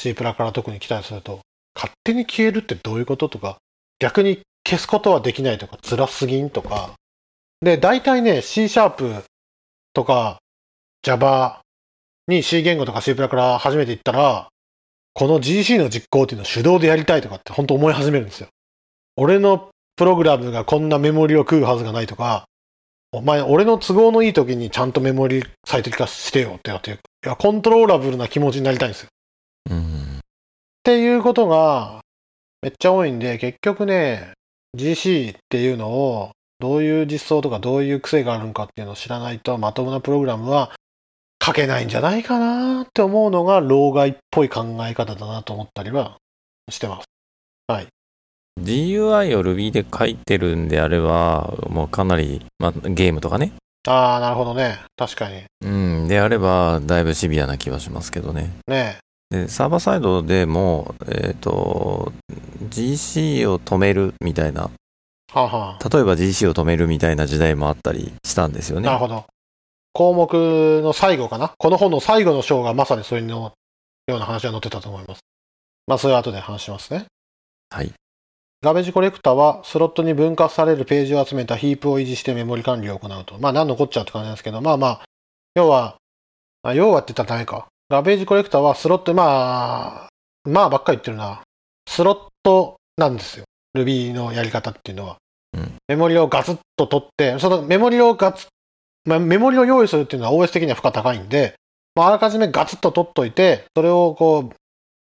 C プラから特に来たりすると、勝手に消えるってどういうこととか、逆に消すことはできないとか、辛すぎんとか。で、大体ね、C シャープとか Java に C 言語とか C プラから初めて行ったら、この GC の実行っていうのを手動でやりたいとかって本当思い始めるんですよ。俺のプログラムがこんなメモリを食うはずがないとか、お前、俺の都合のいい時にちゃんとメモリ最適化してよってやっていや、コントローラブルな気持ちになりたいんですよ。うん。っていうことがめっちゃ多いんで、結局ね、GC っていうのをどういう実装とかどういう癖があるのかっていうのを知らないとまともなプログラムは書けないんじゃないかなって思うのが老害っぽい考え方だなと思ったりはしてます。はい。GUI を Ruby で書いてるんであれば、もうかなり、まあ、ゲームとかね。ああ、なるほどね。確かに。うん。であれば、だいぶシビアな気はしますけどね。ねで、サーバーサイドでも、えっ、と、GC を止めるみたいな、はあ、は例えば GC を止めるみたいな時代もあったりしたんですよあ、ね。なるほど。項目の最後かな？この本の最後の章がまさにそれのような話が載ってたと思います。まあ、それは後で話しますね。はい。ガベージコレクタはスロットに分割されるページを集めたヒープを維持してメモリ管理を行うと。まあ何のこっちゃって感じなんですけど、まあまあ、要は、あ要はって言ったらダメか。ガベージコレクタはスロット、まあ、まあばっかり言ってるな。スロットなんですよ。Ruby のやり方っていうのは。うんメモリをガツッと取って、そのメモリをガツッ、まあ、メモリを用意するっていうのは OS 的には負荷高いんで、まあ、あらかじめガツッと取っといて、それをこう、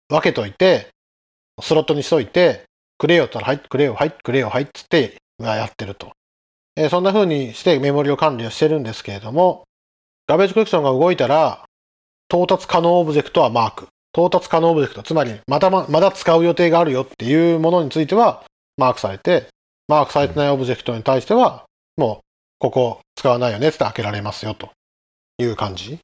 分けといて、スロットにしといて、くれよったら、はい、くれよ、はい、くれよ、はい、つって、やってると。えーそんな風にしてメモリを管理をしてるんですけれども、ガベージコレクションが動いたら、到達可能オブジェクトはマーク。到達可能オブジェクト、つまり、まだままだ使う予定があるよっていうものについては、マークされて、マークされてないオブジェクトに対しては、もう、ここ使わないよねって開けられますよという感じ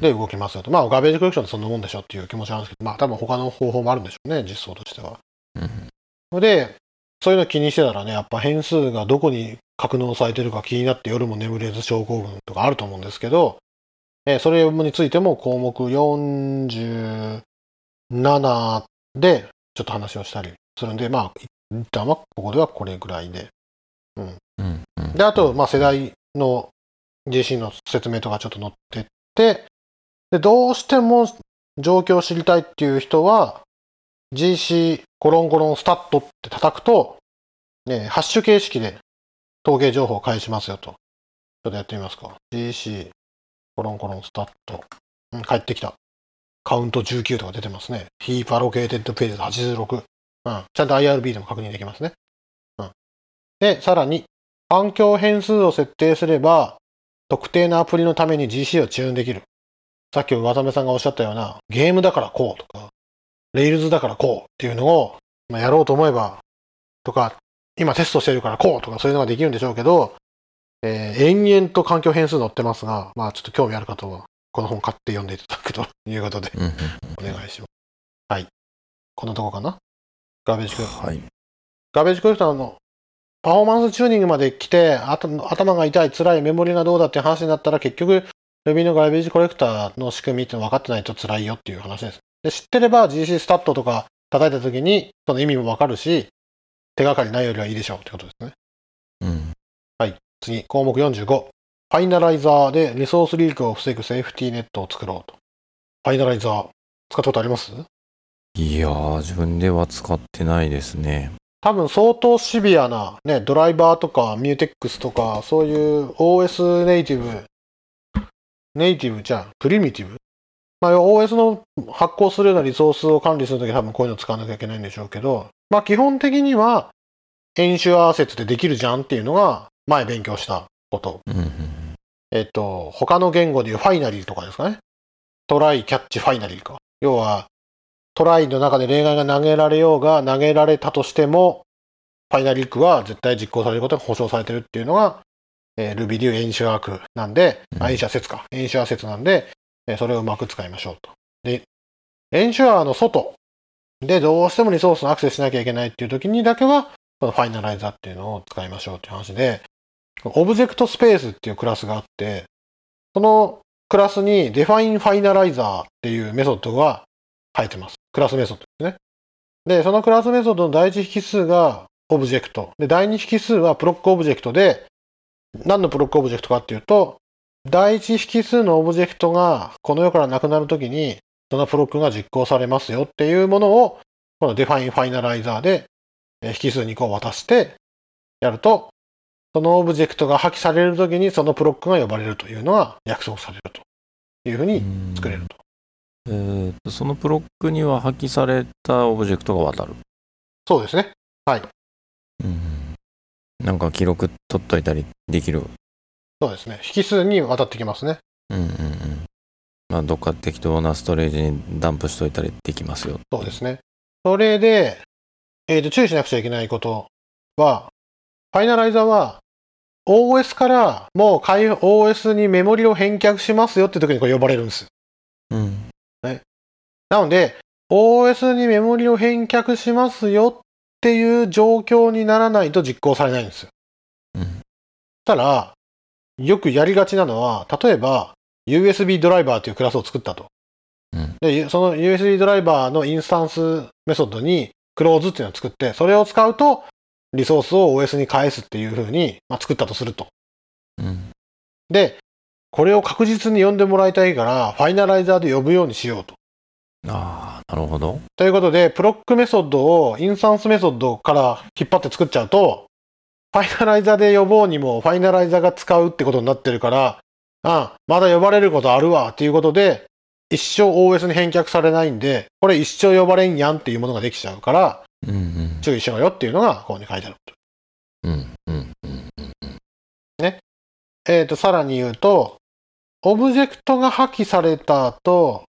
で動きますよと。まあ、ガベージコレクションってそんなもんでしょっていう気持ちなんですけど、まあ、多分他の方法もあるんでしょうね、実装としては。うんで、そういうの気にしてたらね、やっぱ変数がどこに格納されてるか気になって夜も眠れず症候群とかあると思うんですけど、えーそれについても項目47でちょっと話をしたりするんで、まあ、一旦はここではこれぐらいで。うんうんで、あと、まあ、世代の GC の説明とかちょっと載ってって、で、どうしても状況を知りたいっていう人は、GC コロンコロンスタットって叩くと、ね、ハッシュ形式で統計情報を返しますよと。ちょっとやってみますか。GC コロンコロンスタット。うん、帰ってきた。カウント19とか出てますね。ヒープアロケーテッドページ86。うん。ちゃんと IRB でも確認できますね。うん。で、さらに、環境変数を設定すれば、特定のアプリのために GC をチューンできる。さっき渡辺さんがおっしゃったような、ゲームだからこうとか、レイルズだからこうっていうのを、まあ、やろうと思えば、とか、今テストしてるからこうとかそういうのができるんでしょうけど、えー延々と環境変数載ってますが、まあちょっと興味ある方は、この本買って読んでいただくと いうことで、お願いします。はい。こんなとこかな？ガーベージクレクターはい。ガーベージコレクターのパフォーマンスチューニングまで来て、頭が痛い、辛い、メモリがどうだっていう話になったら、結局、Ruby のガーベージコレクターの仕組みって分かってないと辛いよっていう話です。で、知ってれば GC スタットとか叩いた時に、その意味も分かるし、手がかりないよりはいいでしょうってことですね。うん。次、項目45。ファイナライザーでリソースリークを防ぐセーフティーネットを作ろうと。ファイナライザー、使ったことあります？いやー、自分では使ってないですね。多分相当シビアな、ね、ドライバーとかミューテックスとか、そういう OS ネイティブ、ネイティブじゃん、プリミティブ。まあ、OS の発行するようなリソースを管理するときは多分こういうの使わなきゃいけないんでしょうけど、まあ基本的には、演習アーセットでできるじゃんっていうのが前勉強したこと。えっと、他の言語でいうファイナリーとかですかね。トライ、キャッチ、ファイナリーか。要は、トライの中で例外が投げられようが、投げられたとしても、ファイナリークは絶対実行されることが保証されてるっていうのが、えー、Ruby でいう演習アークなんで、あ、うん演習ア説か。演習ア説なんで、えそれをうまく使いましょうと。で、演習アーの外でどうしてもリソースのアクセスしなきゃいけないっていう時にだけは、この finalizer っていうのを使いましょうっていう話で、 ObjectSpace っていうクラスがあって、そのクラスに define finalizer っていうメソッドが入ってます。クラスメソッドですね。で、そのクラスメソッドの第一引数がオブジェクト。で、第二引数は Proc オブジェクトで、何の Proc オブジェクトかっていうと、第一引数のオブジェクトがこの世からなくなるときに、その Proc が実行されますよっていうものを、この define finalizer でえー引数にこう渡してやると、そのオブジェクトが破棄されるときにその Proc が呼ばれるというのが約束されるというふうに作れると。えーとその Proc には破棄されたオブジェクトが渡る。そうですね。うん。なんか記録取っといたりできる。そうですね。引数に渡ってきますね。うんうんうん。まあ、どっか適当なストレージにダンプしといたりできますよ。そうですね。それで、えーと、注意しなくちゃいけないことは、ファイナライザーは OS からもう開 OS にメモリを返却しますよって時にこれ呼ばれるんです。うん。なので、OS にメモリを返却しますよっていう状況にならないと実行されないんですよ。うん。たら、よくやりがちなのは、例えば、USB ドライバーというクラスを作ったと。うんで、その USB ドライバーのインスタンスメソッドに close っていうのを作って、それを使うと、リソースを OS に返すっていう風に、まあ、作ったとすると。うん。で、これを確実に呼んでもらいたいから、ファイナライザーで呼ぶようにしようと。ああ、なるほど。ということで、 Proc メソッドをインスタンスメソッドから引っ張って作っちゃうと、ファイナライザーで呼ぼうにもファイナライザーが使うってことになってるから、あまだ呼ばれることあるわっていうことで、一生 OS に返却されないんで、これ一生呼ばれんやんっていうものができちゃうから、うんうん。注意しろよっていうのがここに書いてある。うんうんうんえっ、と、さらに言うと、オブジェクトが破棄された後、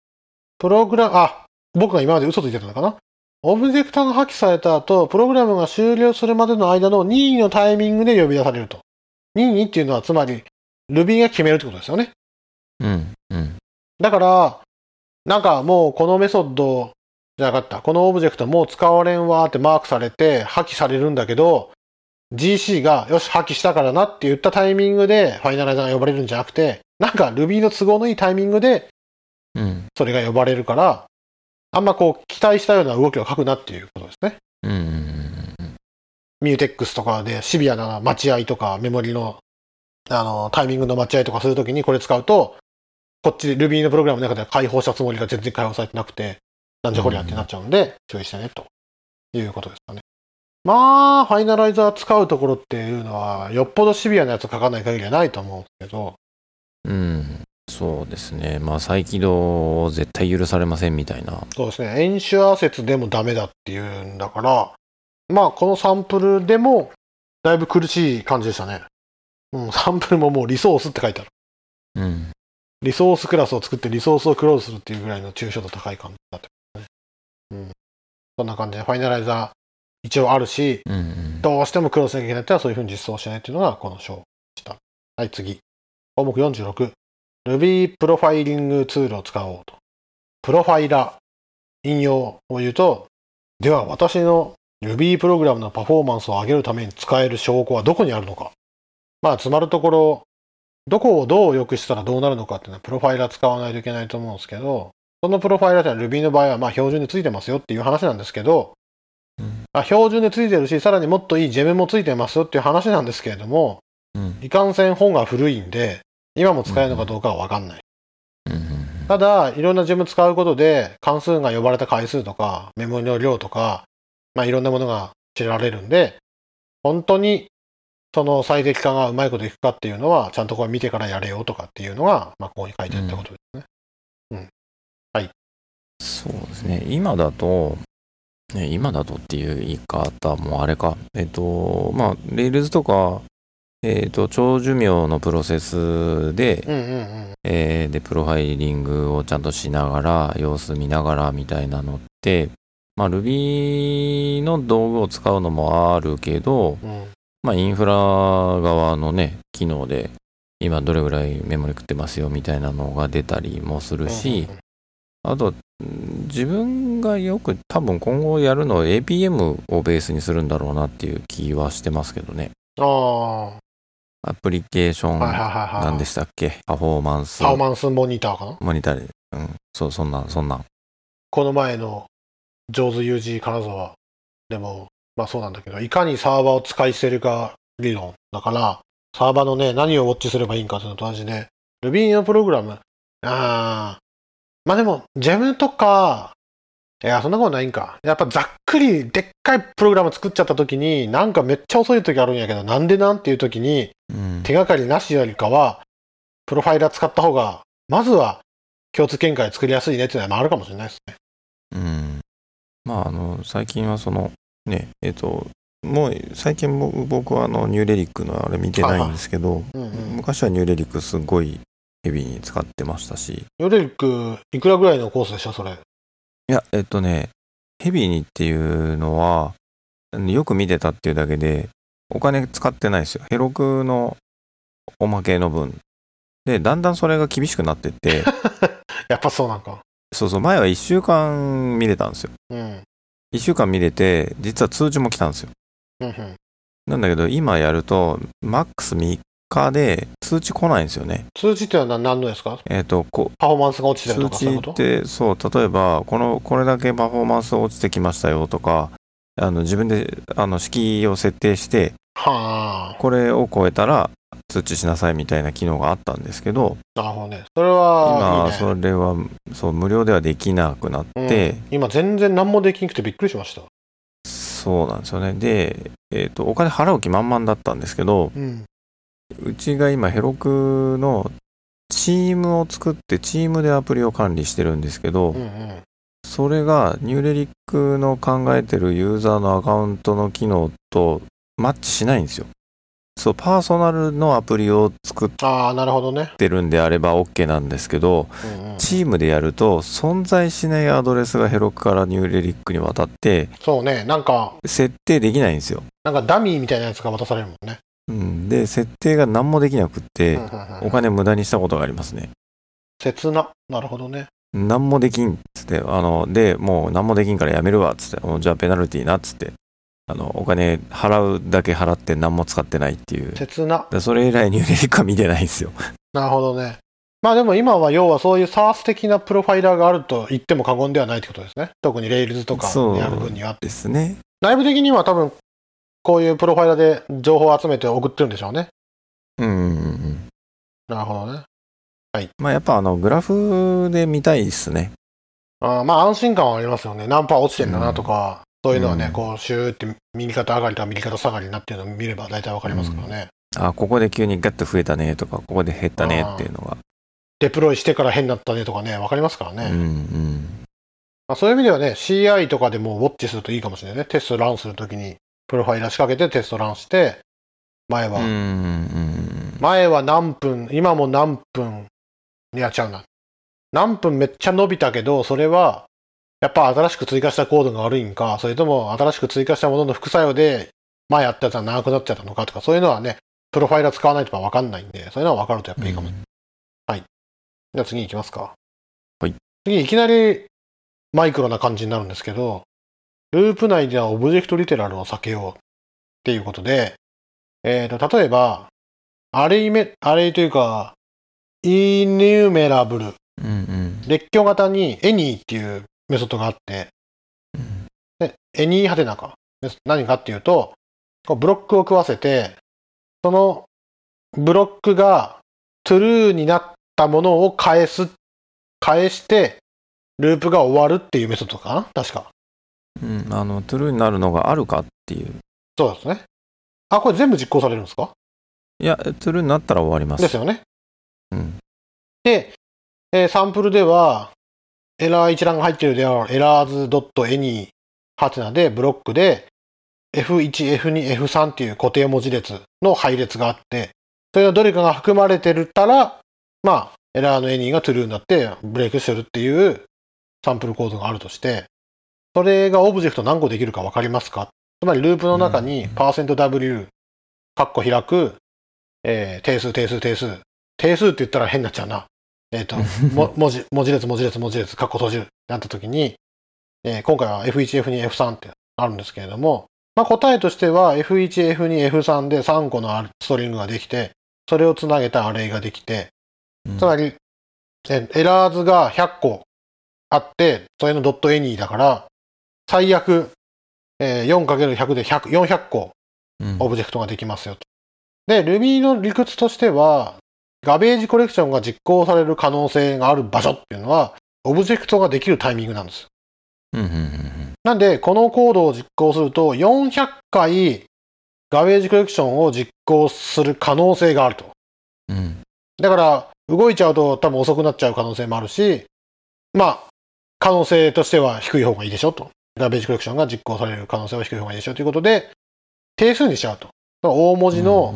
プログラム、あ、僕が今まで嘘ついてたのかな？オブジェクトが破棄された後、プログラムが終了するまでの間の任意のタイミングで呼び出されると。任意っていうのはつまり Ruby が決めるってことですよね。うんうんだから、なんかもうこのメソッドじゃなかった。このオブジェクトもう使われんわーってマークされて破棄されるんだけど、GC がよし破棄したからなって言ったタイミングでファイナライザーが呼ばれるんじゃなくて、なんか Ruby の都合のいいタイミングでうんそれが呼ばれるから、あんまこう期待したような動きを書くなっていうことですね。うんうんミューテックスとかでシビアな待合とかメモリのあのタイミングの待合とかするときにこれ使うと、こっちで Ruby のプログラムの中では解放したつもりが全然解放されてなくて、なんじゃこりゃってなっちゃうんで、注意してね、ということですかね。まあ、ファイナライザー使うところっていうのは、よっぽどシビアなやつ書かない限りはないと思うんですけど、うんうんそうですねまあ再起動絶対許されませんみたいなそうですね、エンシュア説でもダメだっていうんだから、まあ、このサンプルでも、だいぶ苦しい感じでしたね。うん、サンプルももうリソースって書いてある。うんリソースクラスを作ってリソースをクローズするっていうぐらいの抽象度高い感じだってますね。うん。そんな感じで、ファイナライザー一応あるし、うんうんどうしてもクローズしなきゃいけないってのはそういうふうに実装しないっていうのがこの章でした。はい、次。項目46。Ruby プロファイリングツールを使おうと。プロファイラー。引用を言うと、では私の Ruby プログラムのパフォーマンスを上げるために使える証拠はどこにあるのか。まあ、つまるところ、どこをどう良くしたらどうなるのかっていうのはプロファイラー使わないといけないと思うんですけど、そのプロファイラーってのは Ruby の場合はまあ標準でついてますよっていう話なんですけど、うんあ標準でついてるし、さらにもっといい gem もついてますよっていう話なんですけれども、うんいかんせん本が古いんで、今も使えるのかどうかはわかんない。うん。うんただ、いろんなジェム使うことで、関数が呼ばれた回数とか、メモリの量とか、まあいろんなものが知られるんで、本当にその最適化がうまいこといくかっていうのは、ちゃんとこれ見てからやれよとかっていうのが、まあここに書いてあったことですね。そうですね。今だとね今だとっていう言い方もあれか。えっとまあ Rails とかえっと長寿命のプロセスでうんうんうん。えーで、プロファイリングをちゃんとしながら、様子見ながらみたいなのって、まあ、Ruby の道具を使うのもあるけど、うんまあ、インフラ側のね、機能で、今どれぐらいメモリ食ってますよみたいなのが出たりもするし、あと、ん自分がよく多分今後やるのは APM をベースにするんだろうなっていう気はしてますけどね。ああ、はアプリケーション、いはいはいはい。何でしたっけ？パフォーマンス。パフォーマンスモニターかな？モニターで、うん、そう、そんなん、そんなん。この前の上手 UG 金沢でも、まあそうなんだけど、いかにサーバーを使い捨てるか理論だから、サーバーのね、何をウォッチすればいいんかというのと同じで、Ruby のプログラム、あまあでも、ジェムとか、いや、そんなことないんか。やっぱざっくりでっかいプログラム作っちゃった時に、なんかめっちゃ遅い時あるんやけど、なんでなんっていう時に、うん手がかりなしよりかは、プロファイラー使った方が、まずは共通見解作りやすいねっていうのはあるかもしれないですね。うん。まあ、あの、最近はその、ね、えっ、と、もう最近も僕はあのニューレリックのあれ見てないんですけど、うんうん。昔はニューレリックすごいヘビーに使ってましたし、ヨデリック、いくらぐらいのコースでしたそれ？いや、えっとね、ヘビーにっていうのは、よく見てたっていうだけで、お金使ってないですよ。ヘロクのおまけの分。で、だんだんそれが厳しくなってって、やっぱそうなんか。そうそう、前は1週間見れたんですよ。うん。1週間見れて、実は通知も来たんですよ。うんうん。なんだけど、今やると、マックス3日で通知来ないんですよね。通知ってのは何何のですか？えっ、と、こパフォーマンスが落ちてると通かそういうこと？知って、そう、例えば、この、これだけパフォーマンス落ちてきましたよとか、あの、自分で、あの、式を設定して、はあ。これを超えたら通知しなさいみたいな機能があったんですけど、なるほどね。それは、今、ねそれは、そう、無料ではできなくなって、うん今全然何もできなくてびっくりしました。そうなんですよね。で、えっ、と、お金払う気満々だったんですけど、うん。うちが今、ヘロクのチームを作って、チームでアプリを管理してるんですけど、うんうん。それがニューレリックの考えてるユーザーのアカウントの機能とマッチしないんですよ。そう、パーソナルのアプリを作っああ、なるほどね。てるんであれば OK なんですけど、うんうん、チームでやると存在しないアドレスがヘロクからニューレリックに渡ってそうね。なんか、設定できないんですよ。なんかダミーみたいなやつが渡されるもんね。うん、で、設定が何もできなくってお金無駄にしたことがありますね。切な。なるほどね。何もできんっつって、あの、で、もう何もできんからやめるわっつって、じゃあペナルティーなっつって、あの、お金払うだけ払って何も使ってないっていう。切な。でそれ以来ニューレリックは見てないんですよ。なるほどね。まあでも今は要はそういう SARS 的なプロファイラーがあると言っても過言ではないってことですね。特に Rails とかそうでやる分には。ですね。内部的には多分、こういうプロファイラーで情報を集めて送ってるんでしょうね。うんうんうん。なるほどね。まあやっぱあの、グラフで見たいですね。あーまあ安心感はありますよね。何パー落ちてんだなとか、そういうのはね、うんこう、シューって右肩上がりとか右肩下がりになってるのを見れば大体わかりますからね。あ、ここで急にガッと増えたねとか、ここで減ったねっていうのが。デプロイしてから変になったねとかね、わかりますからね。うんうん。まあ、そういう意味ではね、CI とかでもウォッチするといいかもしれないね。テストランするときに、プロファイラー仕掛けてテストランして、前は、前は何分、今も何分、いや、ちゃうな。何分めっちゃ伸びたけど、それは、やっぱ新しく追加したコードが悪いんか、それとも新しく追加したものの副作用で、前やったやつは長くなっちゃったのかとか、そういうのはね、プロファイラー使わないとわかんないんで、そういうのは分かるとやっぱいいかも。じゃあ次行きますか。はい。次、いきなりマイクロな感じになるんですけど、ループ内ではオブジェクトリテラルを避けようっていうことで、えっ、と、例えば、アレイメ、アレイというか、イニューメラブル、うんうん。列挙型に any っていうメソッドがあって、うん。で、any ハテナか。で何かっていうと、こうブロックを食わせて、そのブロックが true になったものを返す、返して、ループが終わるっていうメソッドかな？確か。うん。あの、トゥルーになるのがあるかっていう。そうですね。あ、これ全部実行されるんですか？いや、トゥルーになったら終わります。ですよね。うん。で、えーサンプルでは、エラー一覧が入っているであろう、errors.any ハテナでブロックで、F1、F2、F3 っていう固定文字列の配列があって、それのどれかが含まれてるたら、まあ、エラーの any が true になってブレイクするっていうサンプルコードがあるとして、それがオブジェクト何個できるか分かりますか？つまりループの中にうん %w、カッコ開く、えー定数、定数、定数。定数って言ったら変になっちゃうな。えっ、と、も文字、文字列、文字列、文字列、カッコ閉じるってなった時に、えー今回は F1、F2、F3 ってあるんですけれども、まあ、答えとしては F1、F2、F3 で3個の string ができて、それをつなげた array ができて、うんつまり、え errors が100個あって、それの dot any だから、最悪、えー 4×100 で100 400個うんオブジェクトができますよと。で、Ruby の理屈としては、ガベージコレクションが実行される可能性がある場所っていうのは、オブジェクトができるタイミングなんです。なんで、このコードを実行すると、400回ガベージコレクションを実行する可能性があると。うん。うん。だから、動いちゃうと多分遅くなっちゃう可能性もあるし、まあ、可能性としては低い方がいいでしょと。ガベージコレクションが実行される可能性は低い方がいいでしょということで、定数にしちゃうと。大文字の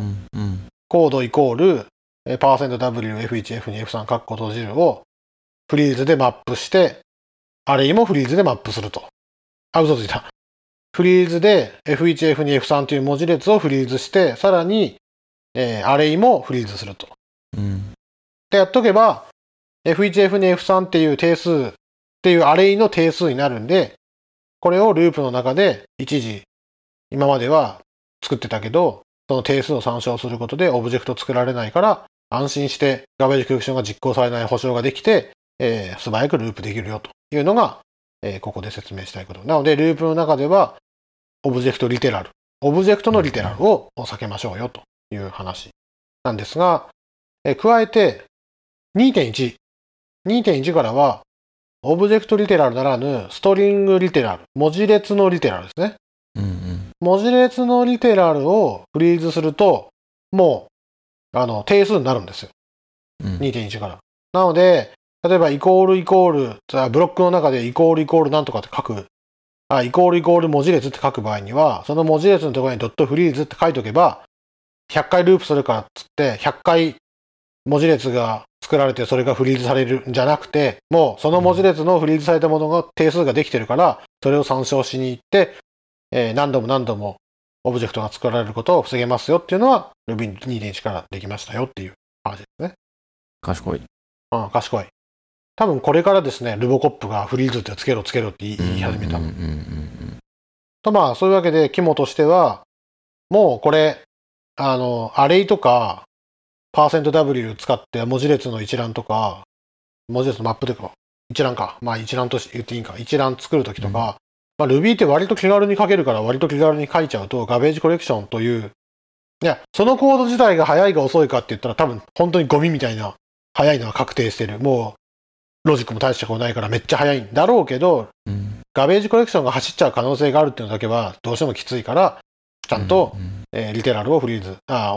コードイコール、えーパーセント W、F1、F2、F3、カッコ閉じるをフリーズでマップして、アレイもフリーズでマップすると。あ、嘘ついた。フリーズで F1、F2、F3 という文字列をフリーズして、さらに、えーアレイもフリーズすると。うん。でやっとけば、F1、F2、F3 っていう定数っていうアレイの定数になるんで、これをループの中で一時、今までは作ってたけど、その定数を参照することでオブジェクト作られないから、安心してガベージコレクションが実行されない保証ができて、えー素早くループできるよというのが、えーここで説明したいこと。なので、ループの中では、オブジェクトリテラル、オブジェクトのリテラルを避けましょうよという話なんですが、えー加えて、2.1。2.1からは、オブジェクトリテラルならぬ、 string literal、文字列のリテラルですね。うんうん。文字列のリテラルをフリーズすると、もう、あの、定数になるんですよ。うん2.1から。なので、例えば、イコールイコール、あブロックの中でイコールイコールなんとかって書く、あ、イコールイコール文字列って書く場合には、その文字列のところにドットフリーズって書いとけば、100回ループするからっつって、100回文字列が作られてそれがフリーズされるんじゃなくて、もうその文字列のフリーズされたものが定数ができてるから、それを参照しに行って、えー何度も何度もオブジェクトが作られることを防げますよっていうのは Ruby2.1 からできましたよっていう話ですね。賢い。うん、賢い。多分これからですね、ルボコップがフリーズってつけろつけろって言い始めたとまあ、そういうわけで、肝としては、もうこれ、あの、アレイとか、パーセント W 使って文字列の一覧とか、文字列のマップとか、一覧か。まあ一覧として言っていいんか。一覧作るときとか、まあ Ruby って割と気軽に書けるから割と気軽に書いちゃうと、ガベージコレクションという、いや、そのコード自体が早いか遅いかって言ったら多分本当にゴミみたいな、早いのは確定してる。もう、ロジックも大したことないからめっちゃ早いんだろうけど、うんうん。ガベージコレクションが走っちゃう可能性があるっていうのだけはどうしてもきついから、ちゃんと、うんえーリテラルをフリーズ、あ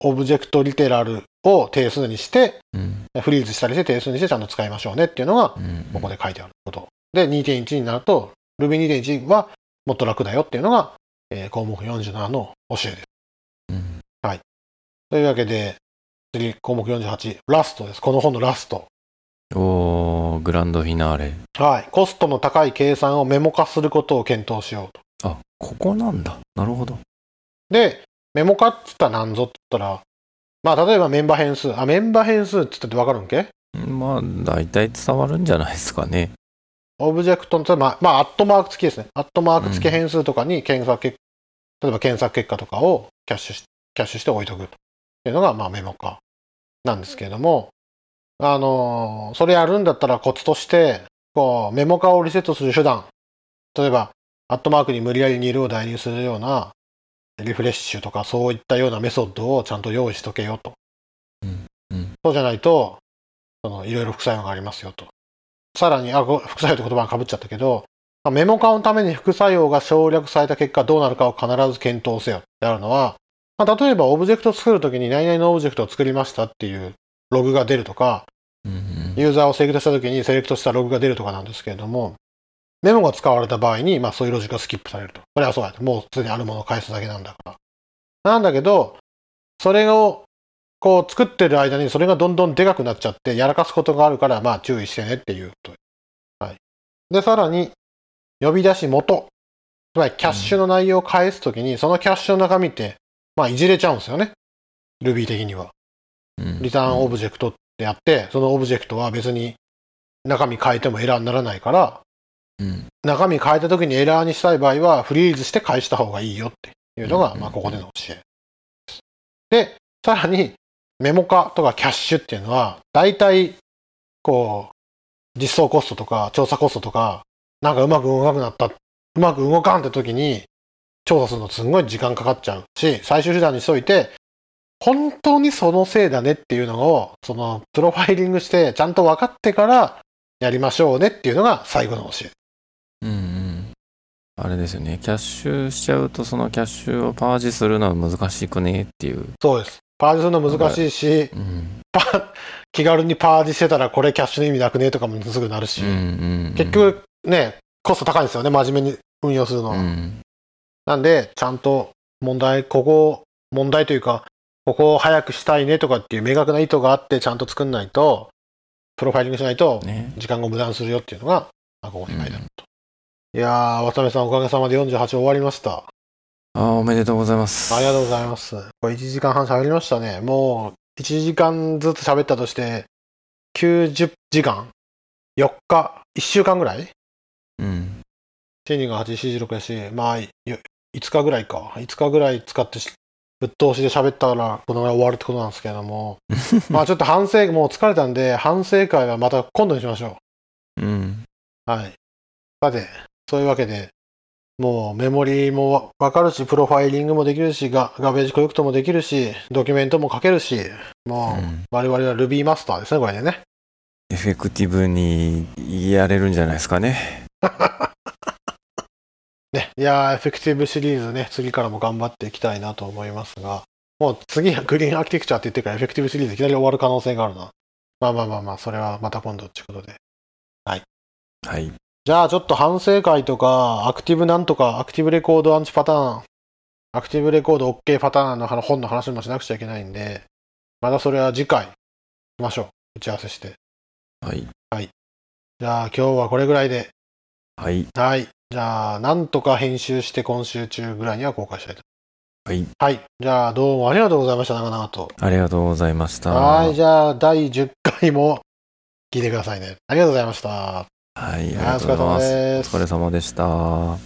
オブジェクトリテラルを定数にして、うんフリーズしたりして定数にしてちゃんと使いましょうねっていうのが。ここで書いてあること。で、2.1になると、Ruby2.1 はもっと楽だよっていうのが、えー項目47の教えです。うんというわけで、次、項目48、ラストです。この本のラスト。おー、グランドフィナーレ。はい。コストの高い計算をメモ化することを検討しようと。あ、ここなんだ。なるほど。で、メモ化って言ったら何ぞって言ったら、まあ、例えばメンバー変数。あ、メンバー変数って言ったってわかるんけ？まあ、大体伝わるんじゃないですかね。オブジェクトの、例えば、まあ、アットマーク付きですね。アットマーク付き変数とかに検索結、例えば検索結果とかをキャッシュし、キャッシュして置いとくというのが、まあ、メモ化なんですけれども、あのーそれやるんだったらコツとして、こう、メモ化をリセットする手段。例えば、アットマークに無理やり2ルを代入するような、リフレッシュとかそういったようなメソッドをちゃんと用意しとけよと。うんうんそうじゃないと、その、いろいろ副作用がありますよと。さらに、あ、ご副作用って言葉が被っちゃったけど、まあメモ化のために副作用が省略された結果どうなるかを必ず検討せよってあるのは、まあ、例えばオブジェクトを作るときに何々のオブジェクトを作りましたっていうログが出るとか、ユーザーをセレクトしたときにセレクトしたログが出るとかなんですけれども、メモが使われた場合に、まあそういうロジックがスキップされると。それはそうやと。もうすでにあるものを返すだけなんだから。なんだけど、それをこう作ってる間にそれがどんどんでかくなっちゃってやらかすことがあるから、まあ注意してねっていうと。はい。で、さらに、呼び出し元。つまりキャッシュの内容を返すときに、そのキャッシュの中身って、まあいじれちゃうんですよね。Ruby 的には。うん return object ってやって、そのオブジェクトは別に中身変えてもエラーにならないから、うん中身変えた時にエラーにしたい場合は、フリーズして返した方がいいよっていうのが、うんまあ、ここでの教えです。で、さらに、メモ化とかキャッシュっていうのは、大体、こう、実装コストとか調査コストとか、なんかうまく動かなくなった、うまく動かんって時に、調査するのすんごい時間かかっちゃうし、最終手段にしといて、本当にそのせいだねっていうのを、その、プロファイリングして、ちゃんと分かってから、やりましょうねっていうのが最後の教え。うんうん。あれですよね。キャッシュしちゃうと、そのキャッシュをパージするのは難しくねっていう。そうです。パージするの難しいし、うん。パ気軽にパージしてたらこれキャッシュの意味なくねとかもすぐなるし、うんうんうん。結局ね、コスト高いんですよね、真面目に運用するのは。うん。なんで、ちゃんと問題、ここ、問題というか、ここを早くしたいねとかっていう明確な意図があって、ちゃんと作んないと、プロファイリングしないと、ね。時間が無駄にするよっていうのが、まあここに書いてあると。いやー、渡辺さんおかげさまで48終わりました。ああ、おめでとうございます。ありがとうございます。これ1時間半喋りましたね。もう、1時間ずつ喋ったとして、90時間 ?4 日 ?1 週間ぐらい？うん。チェニーが8、4、6やし、まあ、よ5日ぐらいか。5日ぐらい使ってし、ぶっ通しで喋ったら、このぐらい終わるってことなんですけども。まあちょっと反省、もう疲れたんで、反省会はまた今度にしましょうん。う。はい。さて、そういうわけで、もうメモリーもわわかるし、プロファイリングもできるし、ガガベージコレクトもできるし、ドキュメントも書けるし、もう、うん我々は Ruby マスターですね、これでね。 effective にやれるんじゃないですかね。ね、いやー、 Effective シリーズね、次からも頑張っていきたいなと思いますが、もう次はクリーンアーキテクチャって言ってから Effective シリーズいきなり終わる可能性があるな。まあまあまあまあ、それはまた今度っていうことで。はい。じゃあちょっと反省会とか、アクティブなんとか、アクティブレコードアンチパターン、アクティブレコード OK パターンの本の話もしなくちゃいけないんで、またそれは次回、しましょう。打ち合わせして。はい。じゃあ今日はこれぐらいで。はい。はい。じゃあ、なんとか編集して今週中ぐらいには公開したいと。はい。はい。じゃあ、どうもありがとうございました。長々と。ありがとうございました。はい。じゃあ、第10回も聞いてくださいね。ありがとうございました。はい。ありはいがとうございますお疲れ様でした。